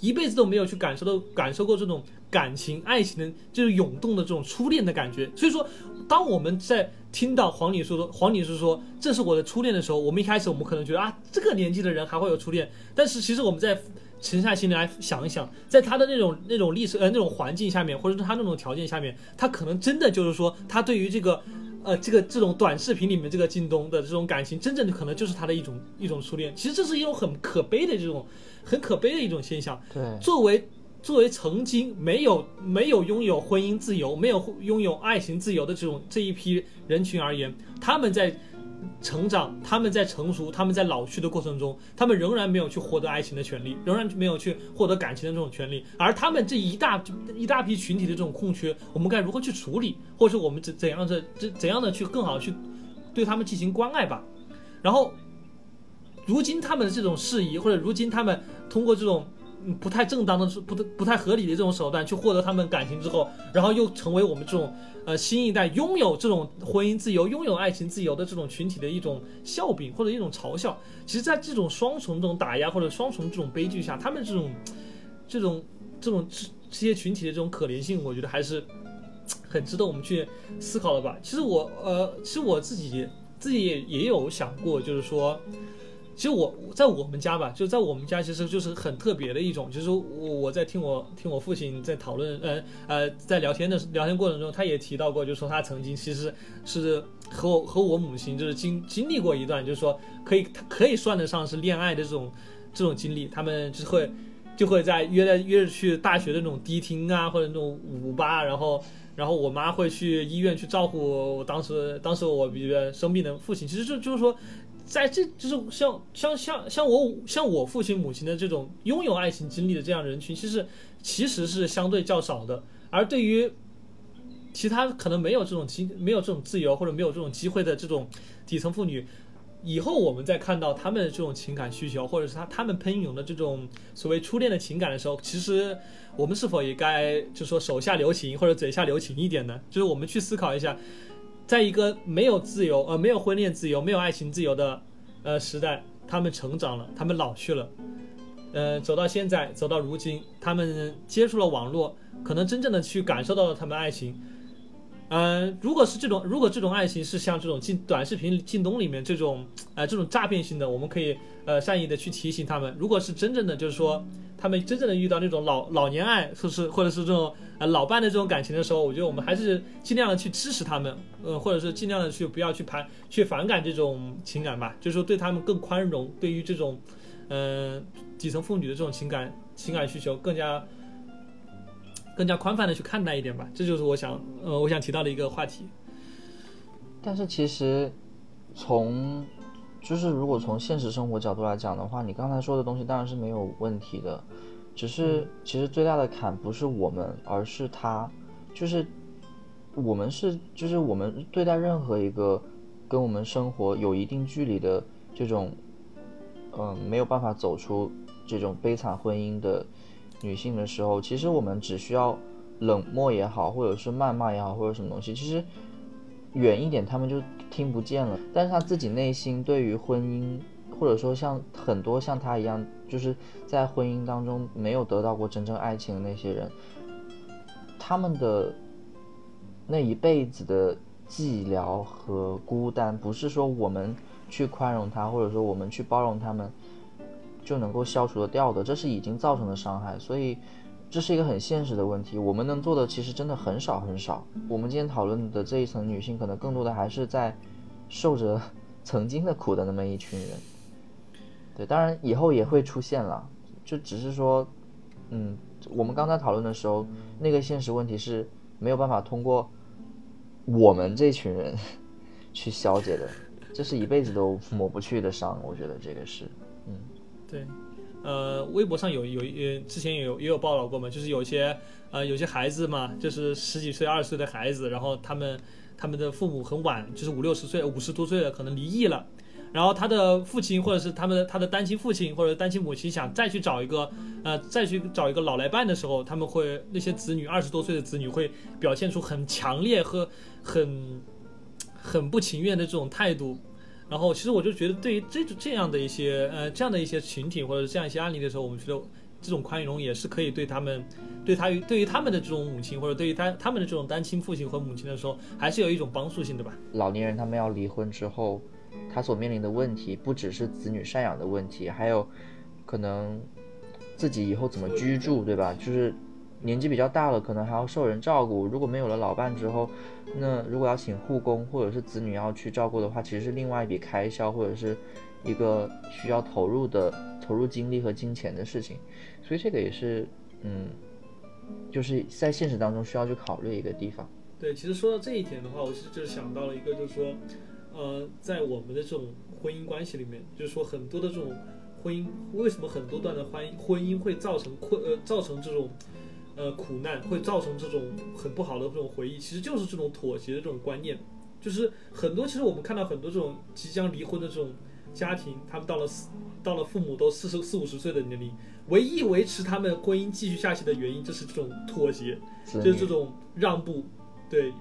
一辈子都没有去感受到感受过这种感情、爱情的就是涌动的这种初恋的感觉。所以说，当我们在听到黄女士说黄女士说这是我的初恋的时候，我们一开始我们可能觉得啊，这个年纪的人还会有初恋，但是其实我们在沉下心来想一想，在他的那种那种历史呃那种环境下面，或者是他那种条件下面，他可能真的就是说，他对于这个呃这个这种短视频里面这个靳东的这种感情，真正的可能就是他的一种一种初恋。其实这是一种很可悲的这种很可悲的一种现象。对，作为作为曾经没有没有拥有婚姻自由、没有拥有爱情自由的这种这一批人群而言，他们在成长、他们在成熟、他们在老去的过程中，他们仍然没有去获得爱情的权利，仍然没有去获得感情的这种权利。而他们这一大一大批群体的这种空缺，我们该如何去处理，或者是我们怎怎样的怎怎样的去更好的去对他们进行关爱吧？然后，如今他们的这种事宜，或者如今他们通过这种不太正当的、不不太合理的这种手段去获得他们感情之后，然后又成为我们这种呃新一代拥有这种婚姻自由、拥有爱情自由的这种群体的一种笑柄或者一种嘲笑。其实，在这种双重这种打压或者双重这种悲剧下，他们这种这种这种这这些群体的这种可怜性，我觉得还是很值得我们去思考的吧。其实我呃，其实我自己自己也也有想过，就是说。其实我在我们家吧，就在我们家，其实就是很特别的一种，就是我我在听我听我父亲在讨论，呃呃，在聊天的聊天过程中，他也提到过，就说他曾经其实是和我和我母亲就是经经历过一段，就是说可以可以算得上是恋爱的这种这种经历，他们就会就会在约在约着去大学的那种迪厅啊，或者那种舞吧，然后然后我妈会去医院去照顾我当时当时我比较生病的父亲，其实就就是说。在这就是像像像像我像我父亲母亲的这种拥有爱情经历的这样人群，其实其实是相对较少的。而对于其他可能没有这种机没有这种自由或者没有这种机会的这种底层妇女，以后我们再看到他们这种情感需求，或者是他他们喷涌的这种所谓初恋的情感的时候，其实我们是否也该就说手下留情或者嘴下留情一点呢？就是我们去思考一下。在一个没有自由呃没有婚恋自由没有爱情自由的呃时代，他们成长了，他们老去了，呃走到现在走到如今，他们接触了网络，可能真正的去感受到了他们爱情。嗯，如果是这种如果这种爱情是像这种进短视频靳东里面这种呃这种诈骗性的，我们可以呃善意的去提醒他们。如果是真正的就是说。他们真正的遇到那种老老年爱，或是或者是这种呃老伴的这种感情的时候，我觉得我们还是尽量的去支持他们，呃，或者是尽量的去不要去排去反感这种情感吧，就是说对他们更宽容，对于这种嗯底层妇女的这种情感情感需求更加更加宽泛的去看待一点吧，这就是我想呃我想提到的一个话题。但是其实从就是如果从现实生活角度来讲的话，你刚才说的东西当然是没有问题的，只是其实最大的坎不是我们，而是他，就是我们是就是我们对待任何一个跟我们生活有一定距离的这种，嗯，没有办法走出这种悲惨婚姻的女性的时候，其实我们只需要冷漠也好，或者是谩骂也好，或者什么东西，其实。远一点，他们就听不见了。但是他自己内心对于婚姻，或者说像很多像他一样，就是在婚姻当中没有得到过真正爱情的那些人，他们的那一辈子的寂寥和孤单，不是说我们去宽容他，或者说我们去包容他们就能够消除的掉的，这是已经造成的伤害。所以。这是一个很现实的问题，我们能做的其实真的很少很少。我们今天讨论的这一层女性，可能更多的还是在受着曾经的苦的那么一群人。对，当然以后也会出现了，就只是说，嗯，我们刚才讨论的时候，那个现实问题是没有办法通过我们这群人去消解的，这是一辈子都抹不去的伤。我觉得这个是，嗯，对。呃，微博上有有呃，之前有也有报道过嘛，就是有些呃有些孩子嘛，就是十几岁、二十岁的孩子，然后他们他们的父母很晚，就是五六十岁、五十多岁了，可能离异了，然后他的父亲或者是他们他的单亲父亲或者单亲母亲想再去找一个呃再去找一个老来伴的时候，他们会那些子女二十多岁的子女会表现出很强烈和很很不情愿的这种态度。然后，其实我就觉得，对于这种这样的一些呃这样的一些群体或者这样一些案例的时候，我们觉得这种宽容也是可以对他们，对他于对于他们的这种母亲或者对于他他们的这种单亲父亲和母亲的时候，还是有一种帮助性的吧。老年人他们要离婚之后，他所面临的问题不只是子女赡养的问题，还有可能自己以后怎么居住，对吧？就是。年纪比较大了，可能还要受人照顾。如果没有了老伴之后，那如果要请护工或者是子女要去照顾的话，其实是另外一笔开销，或者是一个需要投入的投入精力和金钱的事情。所以这个也是，嗯，就是在现实当中需要去考虑一个地方。对，其实说到这一点的话，我其实就是想到了一个，就是说，呃，在我们的这种婚姻关系里面，就是说很多的这种婚姻，为什么很多段的婚姻婚姻会造成困呃造成这种。呃，苦难会造成这种很不好的这种回忆，其实就是这种妥协的这种观念，就是很多其实我们看到很多这种即将离婚的这种家庭，他们到了四到了父母都四十四五十岁的年龄，唯一维持他们婚姻继续下去的原因，就是这种妥协，就是这种让步，对，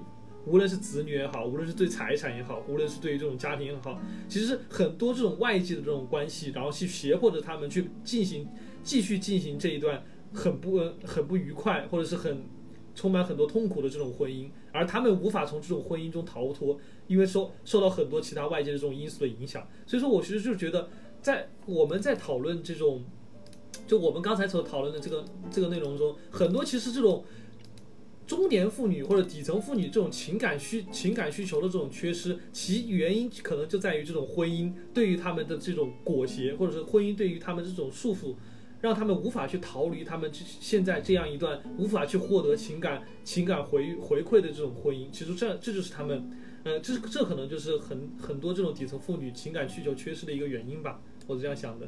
无论是子女也好，无论是对财产也好，无论是对于这种家庭也好，其实很多这种外界的这种关系，然后去胁迫着他们去进行继续进行这一段。很不很不愉快，或者是很充满很多痛苦的这种婚姻，而他们无法从这种婚姻中逃脱，因为受受到很多其他外界的这种因素的影响。所以说我其实就觉得，在我们在讨论这种，就我们刚才所讨论的这个这个内容中，很多其实这种中年妇女或者底层妇女这种情感需情感需求的这种缺失，其原因可能就在于这种婚姻对于他们的这种裹挟，或者是婚姻对于他们这种束缚。让他们无法去逃离他们现在这样一段无法去获得情感情感回回馈的这种婚姻，其实这这就是他们，呃，这这可能就是很很多这种底层妇女情感需求缺失的一个原因吧，我是这样想的。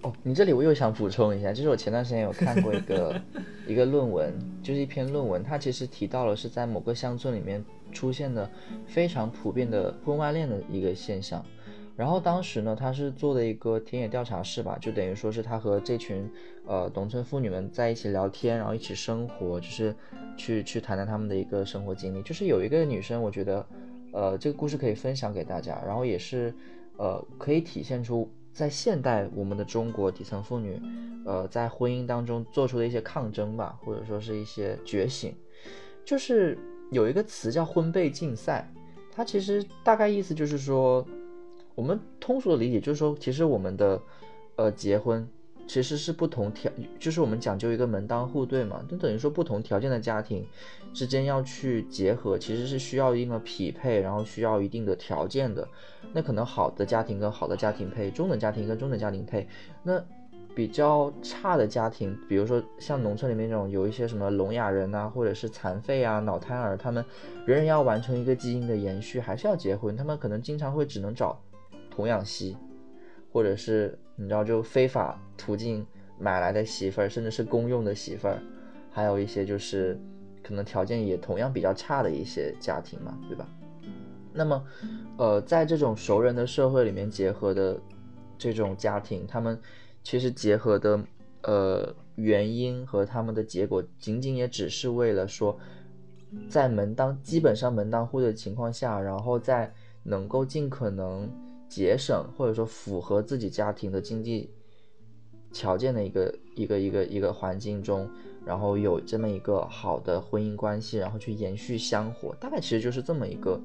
哦，你这里我又想补充一下，就是我前段时间有看过一个 一个论文，就是一篇论文，它其实提到了是在某个乡村里面出现的非常普遍的婚外恋的一个现象。然后当时呢，他是做的一个田野调查室吧，就等于说是他和这群呃农村妇女们在一起聊天，然后一起生活，就是去去谈谈他们的一个生活经历。就是有一个女生，我觉得呃这个故事可以分享给大家，然后也是呃可以体现出。在现代，我们的中国底层妇女，呃，在婚姻当中做出的一些抗争吧，或者说是一些觉醒，就是有一个词叫“婚备竞赛”，它其实大概意思就是说，我们通俗的理解就是说，其实我们的，呃，结婚。其实是不同条，就是我们讲究一个门当户对嘛，就等于说不同条件的家庭之间要去结合，其实是需要一定的匹配，然后需要一定的条件的。那可能好的家庭跟好的家庭配，中等家庭跟中等家庭配，那比较差的家庭，比如说像农村里面这种有一些什么聋哑人啊，或者是残废啊、脑瘫儿，他们仍然要完成一个基因的延续，还是要结婚，他们可能经常会只能找童养媳，或者是。你知道，就非法途径买来的媳妇儿，甚至是公用的媳妇儿，还有一些就是可能条件也同样比较差的一些家庭嘛，对吧？那么，呃，在这种熟人的社会里面结合的这种家庭，他们其实结合的呃原因和他们的结果，仅仅也只是为了说，在门当基本上门当户对的情况下，然后在能够尽可能。节省或者说符合自己家庭的经济条件的一个一个一个一个环境中，然后有这么一个好的婚姻关系，然后去延续香火，大概其实就是这么一个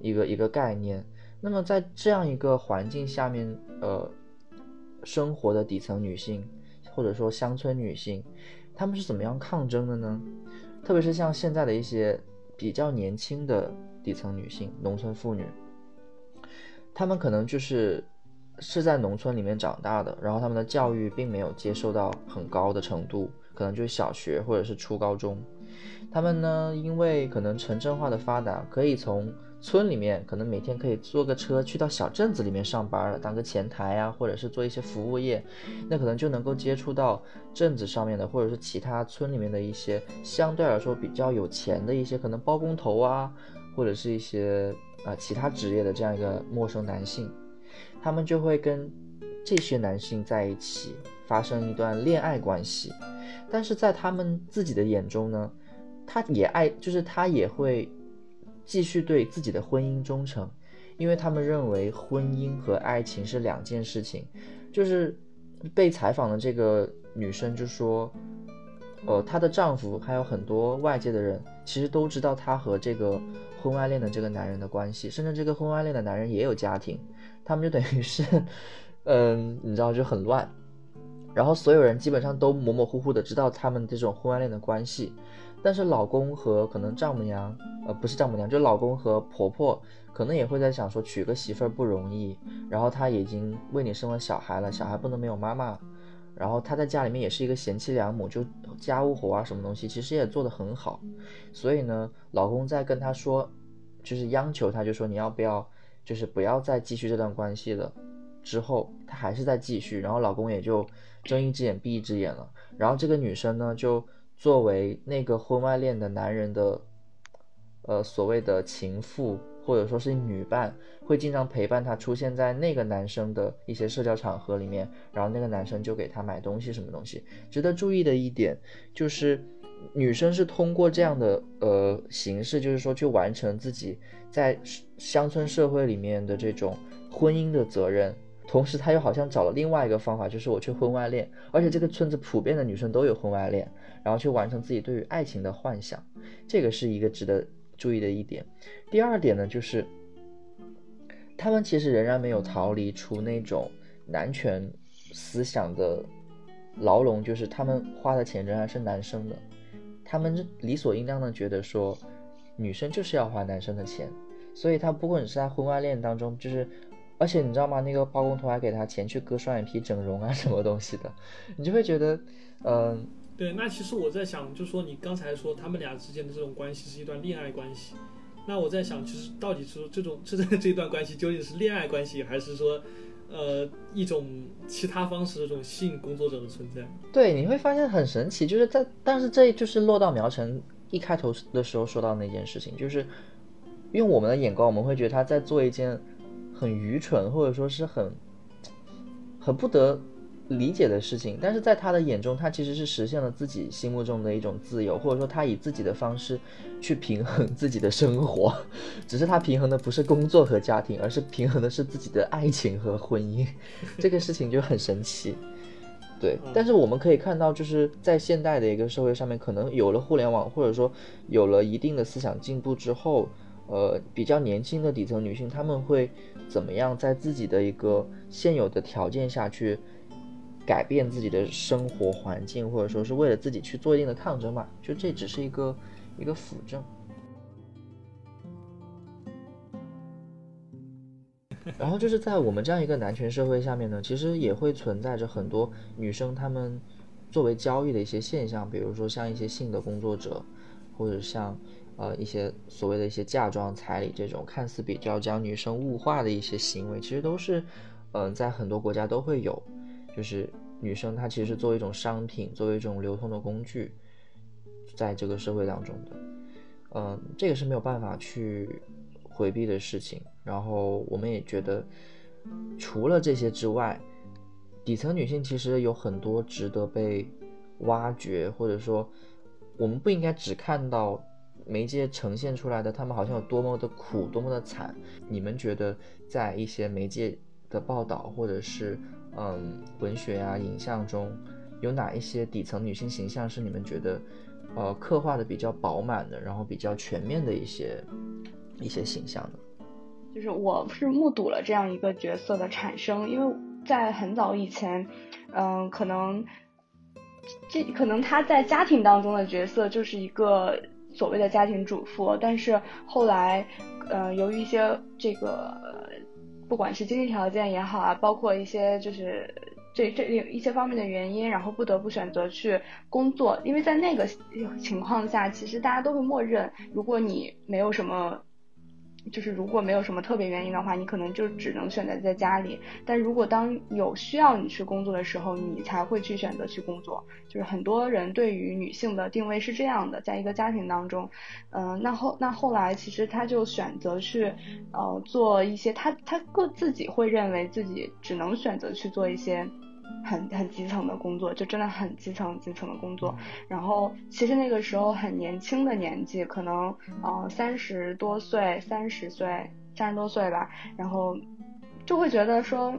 一个一个概念。那么在这样一个环境下面，呃，生活的底层女性或者说乡村女性，她们是怎么样抗争的呢？特别是像现在的一些比较年轻的底层女性、农村妇女。他们可能就是是在农村里面长大的，然后他们的教育并没有接受到很高的程度，可能就是小学或者是初高中。他们呢，因为可能城镇化的发达，可以从村里面可能每天可以坐个车去到小镇子里面上班，当个前台啊，或者是做一些服务业，那可能就能够接触到镇子上面的，或者是其他村里面的一些相对来说比较有钱的一些可能包工头啊，或者是一些。啊，其他职业的这样一个陌生男性，他们就会跟这些男性在一起发生一段恋爱关系，但是在他们自己的眼中呢，他也爱，就是他也会继续对自己的婚姻忠诚，因为他们认为婚姻和爱情是两件事情。就是被采访的这个女生就说，呃，她的丈夫还有很多外界的人，其实都知道她和这个。婚外恋的这个男人的关系，甚至这个婚外恋的男人也有家庭，他们就等于是，嗯，你知道就很乱，然后所有人基本上都模模糊糊的知道他们这种婚外恋的关系，但是老公和可能丈母娘，呃，不是丈母娘，就老公和婆婆，可能也会在想说娶个媳妇儿不容易，然后他已经为你生了小孩了，小孩不能没有妈妈。然后她在家里面也是一个贤妻良母，就家务活啊什么东西，其实也做得很好。所以呢，老公在跟她说，就是央求她，就说你要不要，就是不要再继续这段关系了。之后她还是在继续，然后老公也就睁一只眼闭一只眼了。然后这个女生呢，就作为那个婚外恋的男人的，呃，所谓的情妇。或者说是女伴会经常陪伴他出现在那个男生的一些社交场合里面，然后那个男生就给他买东西什么东西。值得注意的一点就是，女生是通过这样的呃形式，就是说去完成自己在乡村社会里面的这种婚姻的责任，同时她又好像找了另外一个方法，就是我去婚外恋，而且这个村子普遍的女生都有婚外恋，然后去完成自己对于爱情的幻想，这个是一个值得。注意的一点，第二点呢，就是他们其实仍然没有逃离出那种男权思想的牢笼，就是他们花的钱仍然是男生的，他们理所应当的觉得说，女生就是要花男生的钱，所以他不管是在婚外恋当中，就是，而且你知道吗？那个包工头还给他钱去割双眼皮、整容啊，什么东西的，你就会觉得，嗯。对，那其实我在想，就说你刚才说他们俩之间的这种关系是一段恋爱关系，那我在想，其实到底是这种这 这段关系究竟是恋爱关系，还是说，呃，一种其他方式的这种吸引工作者的存在？对，你会发现很神奇，就是在，但是这就是落到苗城一开头的时候说到那件事情，就是用我们的眼光，我们会觉得他在做一件很愚蠢，或者说是很很不得。理解的事情，但是在他的眼中，他其实是实现了自己心目中的一种自由，或者说他以自己的方式去平衡自己的生活，只是他平衡的不是工作和家庭，而是平衡的是自己的爱情和婚姻，这个事情就很神奇。对，但是我们可以看到，就是在现代的一个社会上面，可能有了互联网，或者说有了一定的思想进步之后，呃，比较年轻的底层女性，她们会怎么样在自己的一个现有的条件下去。改变自己的生活环境，或者说是为了自己去做一定的抗争嘛，就这只是一个一个辅证。然后就是在我们这样一个男权社会下面呢，其实也会存在着很多女生她们作为交易的一些现象，比如说像一些性的工作者，或者像呃一些所谓的一些嫁妆彩礼这种看似比较将女生物化的一些行为，其实都是嗯在很多国家都会有。就是女生，她其实是作为一种商品，作为一种流通的工具，在这个社会当中的，嗯，这个是没有办法去回避的事情。然后我们也觉得，除了这些之外，底层女性其实有很多值得被挖掘，或者说，我们不应该只看到媒介呈现出来的她们好像有多么的苦，多么的惨。你们觉得，在一些媒介的报道，或者是？嗯，文学呀、影像中有哪一些底层女性形象是你们觉得，呃，刻画的比较饱满的，然后比较全面的一些一些形象呢？就是我是目睹了这样一个角色的产生，因为在很早以前，嗯，可能这可能她在家庭当中的角色就是一个所谓的家庭主妇，但是后来，呃，由于一些这个。不管是经济条件也好啊，包括一些就是这这一些方面的原因，然后不得不选择去工作，因为在那个情况下，其实大家都会默认，如果你没有什么。就是如果没有什么特别原因的话，你可能就只能选择在家里。但如果当有需要你去工作的时候，你才会去选择去工作。就是很多人对于女性的定位是这样的，在一个家庭当中，嗯，那后那后来其实他就选择去，呃，做一些他他各自己会认为自己只能选择去做一些。很很基层的工作，就真的很基层基层的工作。然后其实那个时候很年轻的年纪，可能呃三十多岁、三十岁、三十多岁吧。然后就会觉得说，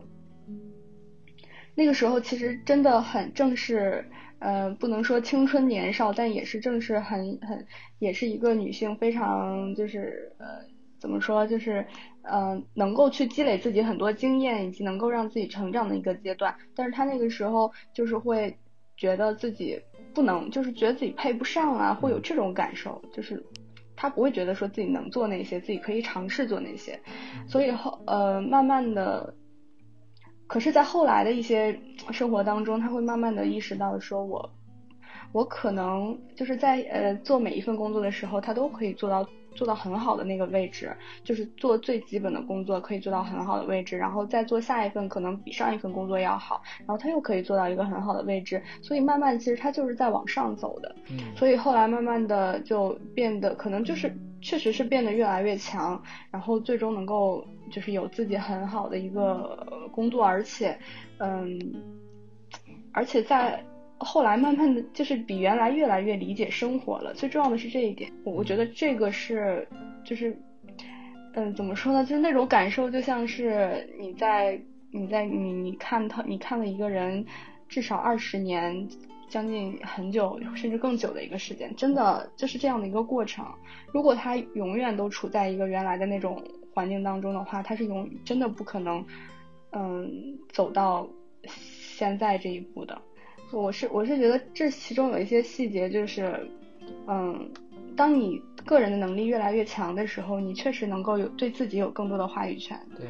那个时候其实真的很正是，呃，不能说青春年少，但也是正是很很，也是一个女性非常就是呃。怎么说，就是，嗯，能够去积累自己很多经验，以及能够让自己成长的一个阶段。但是他那个时候就是会觉得自己不能，就是觉得自己配不上啊，会有这种感受。就是他不会觉得说自己能做那些，自己可以尝试做那些。所以后，呃，慢慢的，可是，在后来的一些生活当中，他会慢慢的意识到，说我，我可能就是在呃做每一份工作的时候，他都可以做到。做到很好的那个位置，就是做最基本的工作可以做到很好的位置，然后再做下一份可能比上一份工作要好，然后他又可以做到一个很好的位置，所以慢慢其实他就是在往上走的，嗯，所以后来慢慢的就变得可能就是确实是变得越来越强，然后最终能够就是有自己很好的一个工作，而且，嗯，而且在。后来慢慢的就是比原来越来越理解生活了，最重要的是这一点，我我觉得这个是就是，嗯，怎么说呢？就是那种感受，就像是你在你在你你看他你看了一个人至少二十年，将近很久甚至更久的一个时间，真的就是这样的一个过程。如果他永远都处在一个原来的那种环境当中的话，他是永真的不可能嗯走到现在这一步的。我是我是觉得这其中有一些细节，就是，嗯，当你个人的能力越来越强的时候，你确实能够有对自己有更多的话语权。对，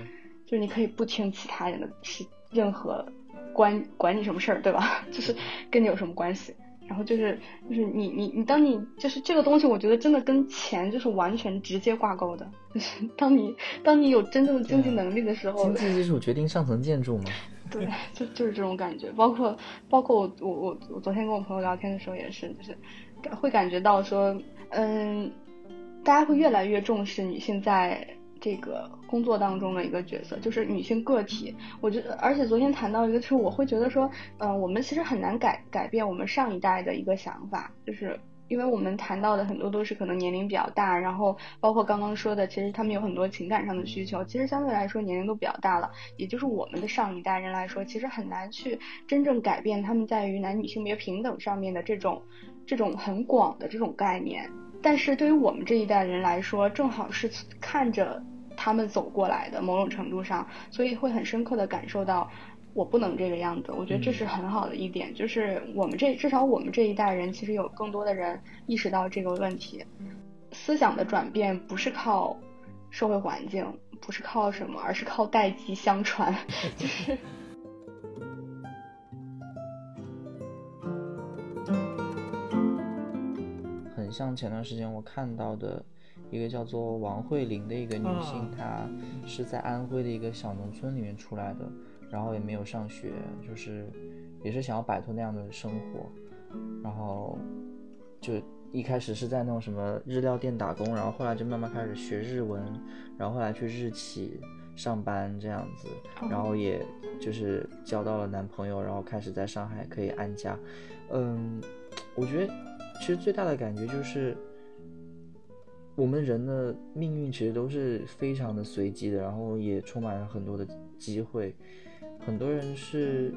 就是你可以不听其他人的，是任何关管你什么事儿，对吧？就是跟你有什么关系？然后就是就是你你你，当你就是这个东西，我觉得真的跟钱就是完全直接挂钩的。就 是当你当你有真正的经济能力的时候，经济基础决定上层建筑嘛。对，就就是这种感觉。包括包括我我我我昨天跟我朋友聊天的时候也是，就是会感觉到说，嗯，大家会越来越重视女性在。这个工作当中的一个角色就是女性个体，我觉得，而且昨天谈到一个，就是我会觉得说，嗯，我们其实很难改改变我们上一代的一个想法，就是因为我们谈到的很多都是可能年龄比较大，然后包括刚刚说的，其实他们有很多情感上的需求，其实相对来说年龄都比较大了，也就是我们的上一代人来说，其实很难去真正改变他们在于男女性别平等上面的这种这种很广的这种概念。但是对于我们这一代人来说，正好是看着他们走过来的，某种程度上，所以会很深刻的感受到，我不能这个样子。我觉得这是很好的一点，就是我们这至少我们这一代人，其实有更多的人意识到这个问题。思想的转变不是靠社会环境，不是靠什么，而是靠代际相传，就是。很像前段时间我看到的一个叫做王慧玲的一个女性，她是在安徽的一个小农村里面出来的，然后也没有上学，就是也是想要摆脱那样的生活，然后就一开始是在那种什么日料店打工，然后后来就慢慢开始学日文，然后后来去日企上班这样子，然后也就是交到了男朋友，然后开始在上海可以安家，嗯，我觉得。其实最大的感觉就是，我们人的命运其实都是非常的随机的，然后也充满了很多的机会。很多人是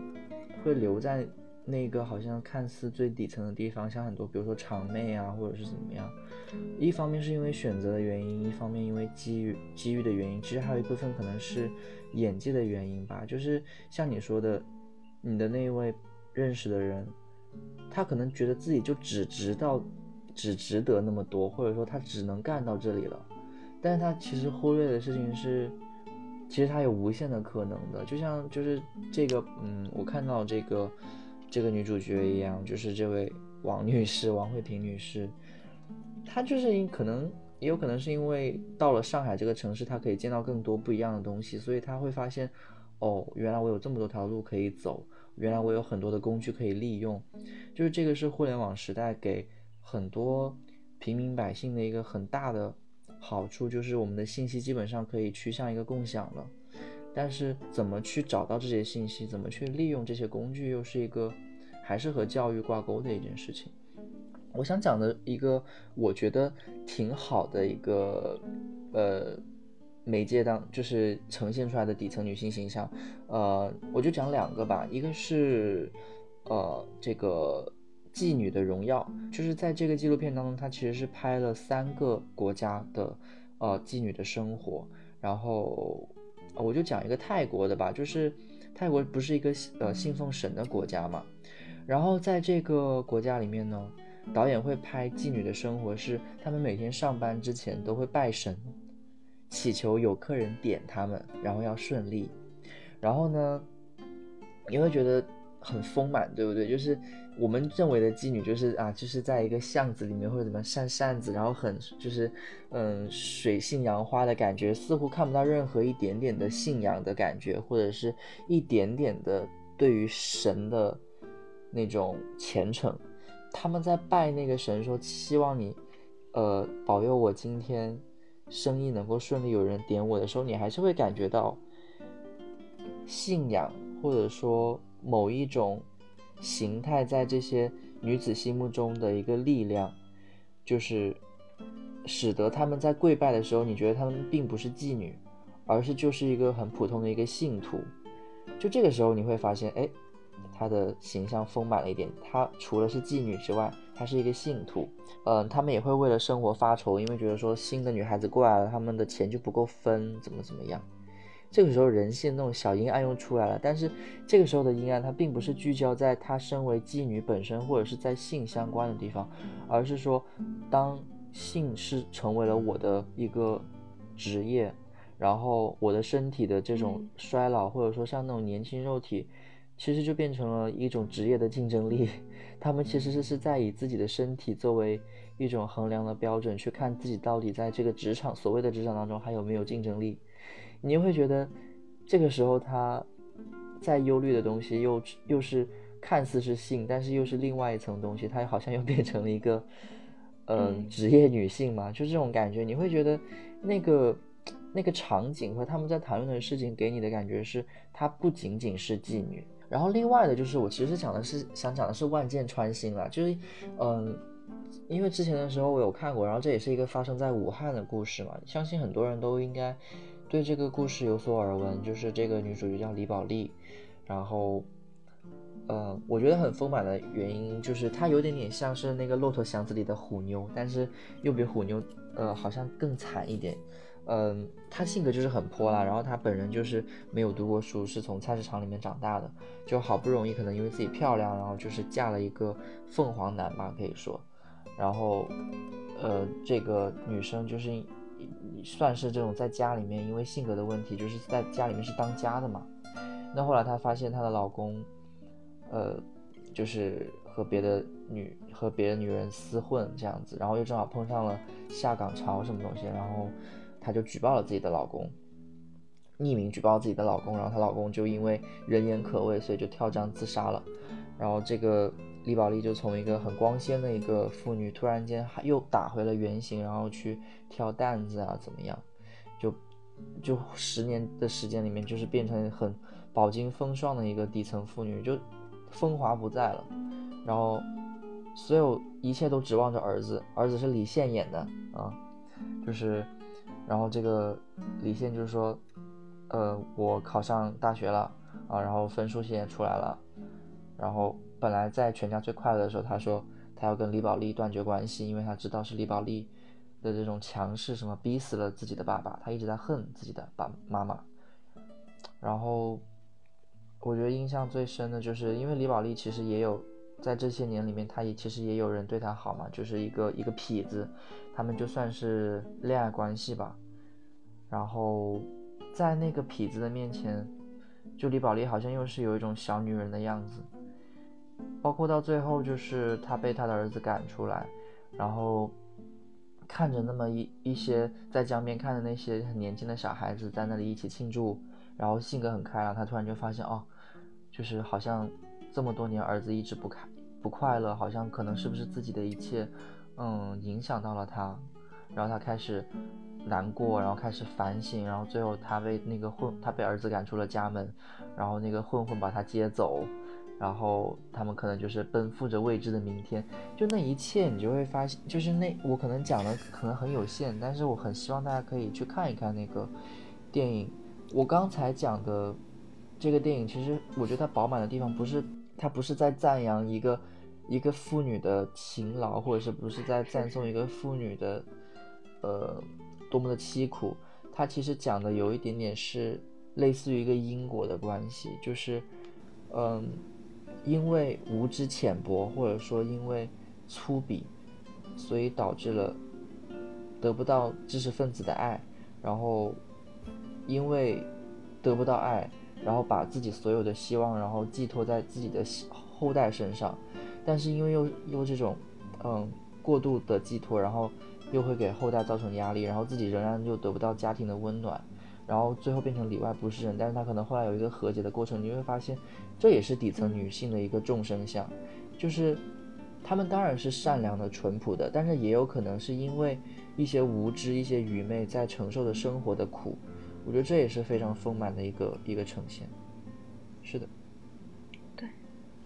会留在那个好像看似最底层的地方，像很多比如说场妹啊，或者是怎么样。一方面是因为选择的原因，一方面因为机遇机遇的原因，其实还有一部分可能是眼界的原因吧。就是像你说的，你的那位认识的人。他可能觉得自己就只值到，只值得那么多，或者说他只能干到这里了，但是他其实忽略的事情是，其实它有无限的可能的，就像就是这个，嗯，我看到这个这个女主角一样，就是这位王女士，王慧萍女士，她就是因可能也有可能是因为到了上海这个城市，她可以见到更多不一样的东西，所以她会发现，哦，原来我有这么多条路可以走。原来我有很多的工具可以利用，就是这个是互联网时代给很多平民百姓的一个很大的好处，就是我们的信息基本上可以趋向一个共享了。但是怎么去找到这些信息，怎么去利用这些工具，又是一个还是和教育挂钩的一件事情。我想讲的一个我觉得挺好的一个呃。媒介当就是呈现出来的底层女性形象，呃，我就讲两个吧，一个是，呃，这个妓女的荣耀，就是在这个纪录片当中，它其实是拍了三个国家的，呃，妓女的生活，然后我就讲一个泰国的吧，就是泰国不是一个呃信奉神的国家嘛，然后在这个国家里面呢，导演会拍妓女的生活，是他们每天上班之前都会拜神。祈求有客人点他们，然后要顺利，然后呢，你会觉得很丰满，对不对？就是我们认为的妓女，就是啊，就是在一个巷子里面或者怎么扇扇子，然后很就是嗯水性杨花的感觉，似乎看不到任何一点点的信仰的感觉，或者是一点点的对于神的那种虔诚。他们在拜那个神，说希望你呃保佑我今天。生意能够顺利，有人点我的时候，你还是会感觉到信仰，或者说某一种形态在这些女子心目中的一个力量，就是使得他们在跪拜的时候，你觉得他们并不是妓女，而是就是一个很普通的一个信徒。就这个时候，你会发现，哎，她的形象丰满了一点。她除了是妓女之外，她是一个信徒，嗯，他们也会为了生活发愁，因为觉得说新的女孩子过来了，他们的钱就不够分，怎么怎么样。这个时候人性那种小阴暗又出来了，但是这个时候的阴暗，它并不是聚焦在她身为妓女本身，或者是在性相关的地方，而是说，当性是成为了我的一个职业，然后我的身体的这种衰老，或者说像那种年轻肉体。其实就变成了一种职业的竞争力。他们其实是是在以自己的身体作为一种衡量的标准，去看自己到底在这个职场所谓的职场当中还有没有竞争力。你会觉得这个时候他在忧虑的东西又又是看似是性，但是又是另外一层东西，他好像又变成了一个嗯职业女性嘛，就这种感觉。你会觉得那个那个场景和他们在谈论的事情给你的感觉是，她不仅仅是妓女。然后另外的就是，我其实讲的是想讲的是万箭穿心了，就是，嗯，因为之前的时候我有看过，然后这也是一个发生在武汉的故事嘛，相信很多人都应该对这个故事有所耳闻，就是这个女主角叫李宝莉，然后，呃，我觉得很丰满的原因就是她有点点像是那个骆驼祥子里的虎妞，但是又比虎妞，呃，好像更惨一点。嗯，她性格就是很泼辣，然后她本人就是没有读过书，是从菜市场里面长大的，就好不容易可能因为自己漂亮，然后就是嫁了一个凤凰男吧，可以说，然后，呃，这个女生就是算是这种在家里面因为性格的问题，就是在家里面是当家的嘛，那后来她发现她的老公，呃，就是和别的女和别的女人厮混这样子，然后又正好碰上了下岗潮什么东西，然后。她就举报了自己的老公，匿名举报自己的老公，然后她老公就因为人言可畏，所以就跳江自杀了。然后这个李宝莉就从一个很光鲜的一个妇女，突然间又打回了原形，然后去挑担子啊，怎么样？就就十年的时间里面，就是变成很饱经风霜的一个底层妇女，就风华不在了。然后所有一切都指望着儿子，儿子是李现演的啊，就是。然后这个李现就是说，呃，我考上大学了啊，然后分数线出来了，然后本来在全家最快乐的时候，他说他要跟李宝莉断绝关系，因为他知道是李宝莉的这种强势什么逼死了自己的爸爸，他一直在恨自己的爸妈妈。然后我觉得印象最深的就是，因为李宝莉其实也有在这些年里面，他也其实也有人对他好嘛，就是一个一个痞子。他们就算是恋爱关系吧，然后在那个痞子的面前，就李宝莉好像又是有一种小女人的样子，包括到最后就是他被他的儿子赶出来，然后看着那么一一些在江边看着那些很年轻的小孩子在那里一起庆祝，然后性格很开朗，他突然就发现哦，就是好像这么多年儿子一直不开不快乐，好像可能是不是自己的一切。嗯，影响到了他，然后他开始难过，然后开始反省，然后最后他被那个混，他被儿子赶出了家门，然后那个混混把他接走，然后他们可能就是奔赴着未知的明天，就那一切你就会发现，就是那我可能讲的可能很有限，但是我很希望大家可以去看一看那个电影。我刚才讲的这个电影，其实我觉得它饱满的地方不是它不是在赞扬一个。一个妇女的勤劳，或者是不是在赞颂一个妇女的，呃，多么的凄苦？它其实讲的有一点点是类似于一个因果的关系，就是，嗯，因为无知浅薄，或者说因为粗鄙，所以导致了得不到知识分子的爱，然后因为得不到爱，然后把自己所有的希望，然后寄托在自己的后代身上。但是因为又又这种，嗯，过度的寄托，然后又会给后代造成压力，然后自己仍然又得不到家庭的温暖，然后最后变成里外不是人。但是他可能后来有一个和解的过程，你会发现，这也是底层女性的一个众生相，就是她们当然是善良的、淳朴的，但是也有可能是因为一些无知、一些愚昧在承受着生活的苦。我觉得这也是非常丰满的一个一个呈现。是的，对。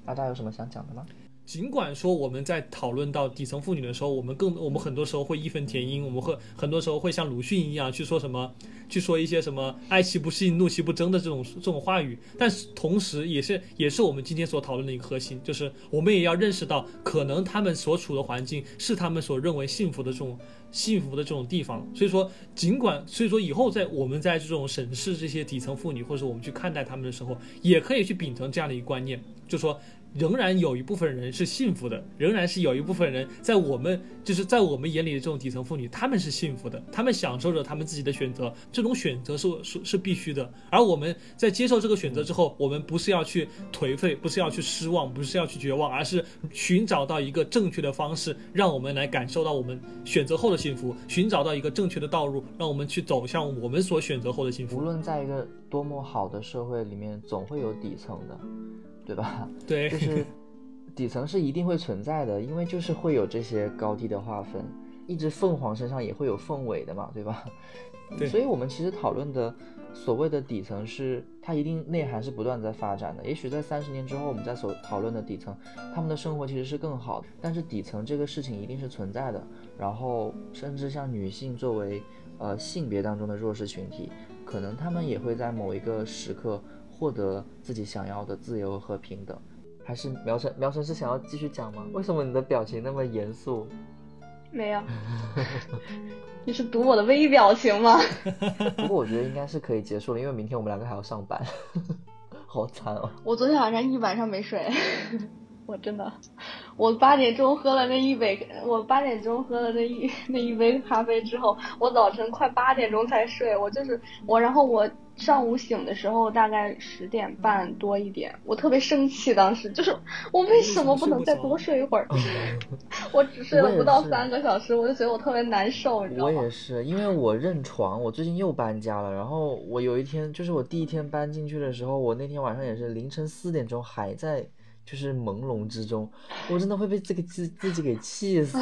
阿大有什么想讲的吗？尽管说我们在讨论到底层妇女的时候，我们更我们很多时候会义愤填膺，我们会很多时候会像鲁迅一样去说什么，去说一些什么爱其不幸，怒其不争的这种这种话语。但是同时，也是也是我们今天所讨论的一个核心，就是我们也要认识到，可能他们所处的环境是他们所认为幸福的这种幸福的这种地方。所以说，尽管所以说以后在我们在这种审视这些底层妇女，或者我们去看待他们的时候，也可以去秉承这样的一个观念，就说。仍然有一部分人是幸福的，仍然是有一部分人在我们就是在我们眼里的这种底层妇女，她们是幸福的，她们享受着她们自己的选择，这种选择是是是必须的。而我们在接受这个选择之后，我们不是要去颓废，不是要去失望，不是要去绝望，而是寻找到一个正确的方式，让我们来感受到我们选择后的幸福，寻找到一个正确的道路，让我们去走向我们所选择后的幸福。无论在一个多么好的社会里面，总会有底层的。对吧？对，就是 底层是一定会存在的，因为就是会有这些高低的划分。一只凤凰身上也会有凤尾的嘛，对吧？对，所以我们其实讨论的所谓的底层是它一定内涵是不断在发展的。也许在三十年之后，我们在所讨论的底层，他们的生活其实是更好的。但是底层这个事情一定是存在的。然后甚至像女性作为呃性别当中的弱势群体，可能他们也会在某一个时刻。获得自己想要的自由和平等，还是苗晨？苗晨是想要继续讲吗？为什么你的表情那么严肃？没有，你是读我的微表情吗？不过我觉得应该是可以结束了，因为明天我们两个还要上班，好惨哦！我昨天晚上一晚上没睡，我真的，我八点钟喝了那一杯，我八点钟喝了那一那一杯咖啡之后，我早晨快八点钟才睡，我就是我，然后我。上午醒的时候大概十点半多一点，我特别生气，当时就是我为什么不能再多睡一会儿？我只睡了不到三个小时，我就觉得我特别难受，你知道吗？我也是，因为我认床，我最近又搬家了，然后我有一天就是我第一天搬进去的时候，我那天晚上也是凌晨四点钟还在就是朦胧之中，我真的会被这个自自己给气死。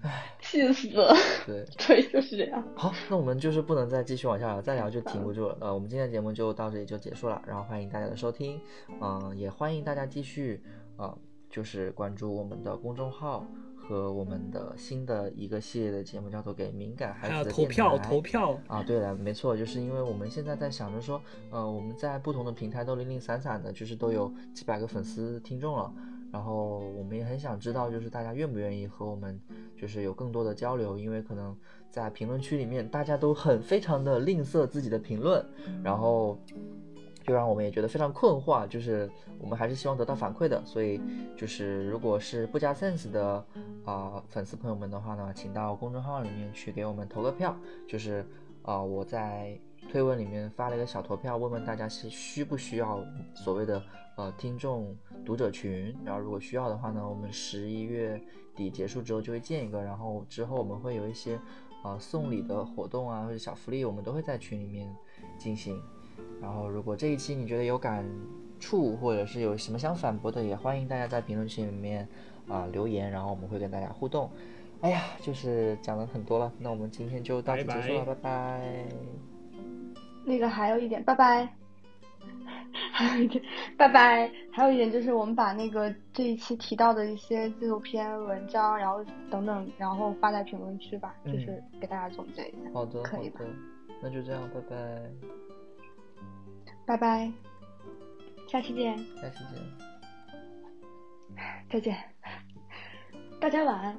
唉，气死了。对，对，就是这样。好，那我们就是不能再继续往下聊，再聊就停不住了。呃，我们今天的节目就到这里就结束了，然后欢迎大家的收听，嗯，也欢迎大家继续啊，就是关注我们的公众号和我们的新的一个系列的节目，叫做《给敏感孩子的投票投票啊，对了，没错，就是因为我们现在在想着说，呃，我们在不同的平台都零零散散的，就是都有几百个粉丝听众了。然后我们也很想知道，就是大家愿不愿意和我们，就是有更多的交流，因为可能在评论区里面大家都很非常的吝啬自己的评论，然后就让我们也觉得非常困惑，就是我们还是希望得到反馈的，所以就是如果是不加 sense 的啊粉丝朋友们的话呢，请到公众号里面去给我们投个票，就是啊我在推文里面发了一个小投票，问问大家是需不需要所谓的。呃，听众读者群，然后如果需要的话呢，我们十一月底结束之后就会建一个，然后之后我们会有一些呃送礼的活动啊，或者小福利，我们都会在群里面进行。然后如果这一期你觉得有感触，或者是有什么想反驳的，也欢迎大家在评论区里面啊留言，然后我们会跟大家互动。哎呀，就是讲了很多了，那我们今天就到此结束了，拜拜。那个还有一点，拜拜。还有一点，拜拜。还有一点就是，我们把那个这一期提到的一些纪录片、文章，然后等等，然后发在评论区吧，就是给大家总结一下。好的，可以的。那就这样，拜拜。拜拜，下期见。下期见。再见，大家晚安。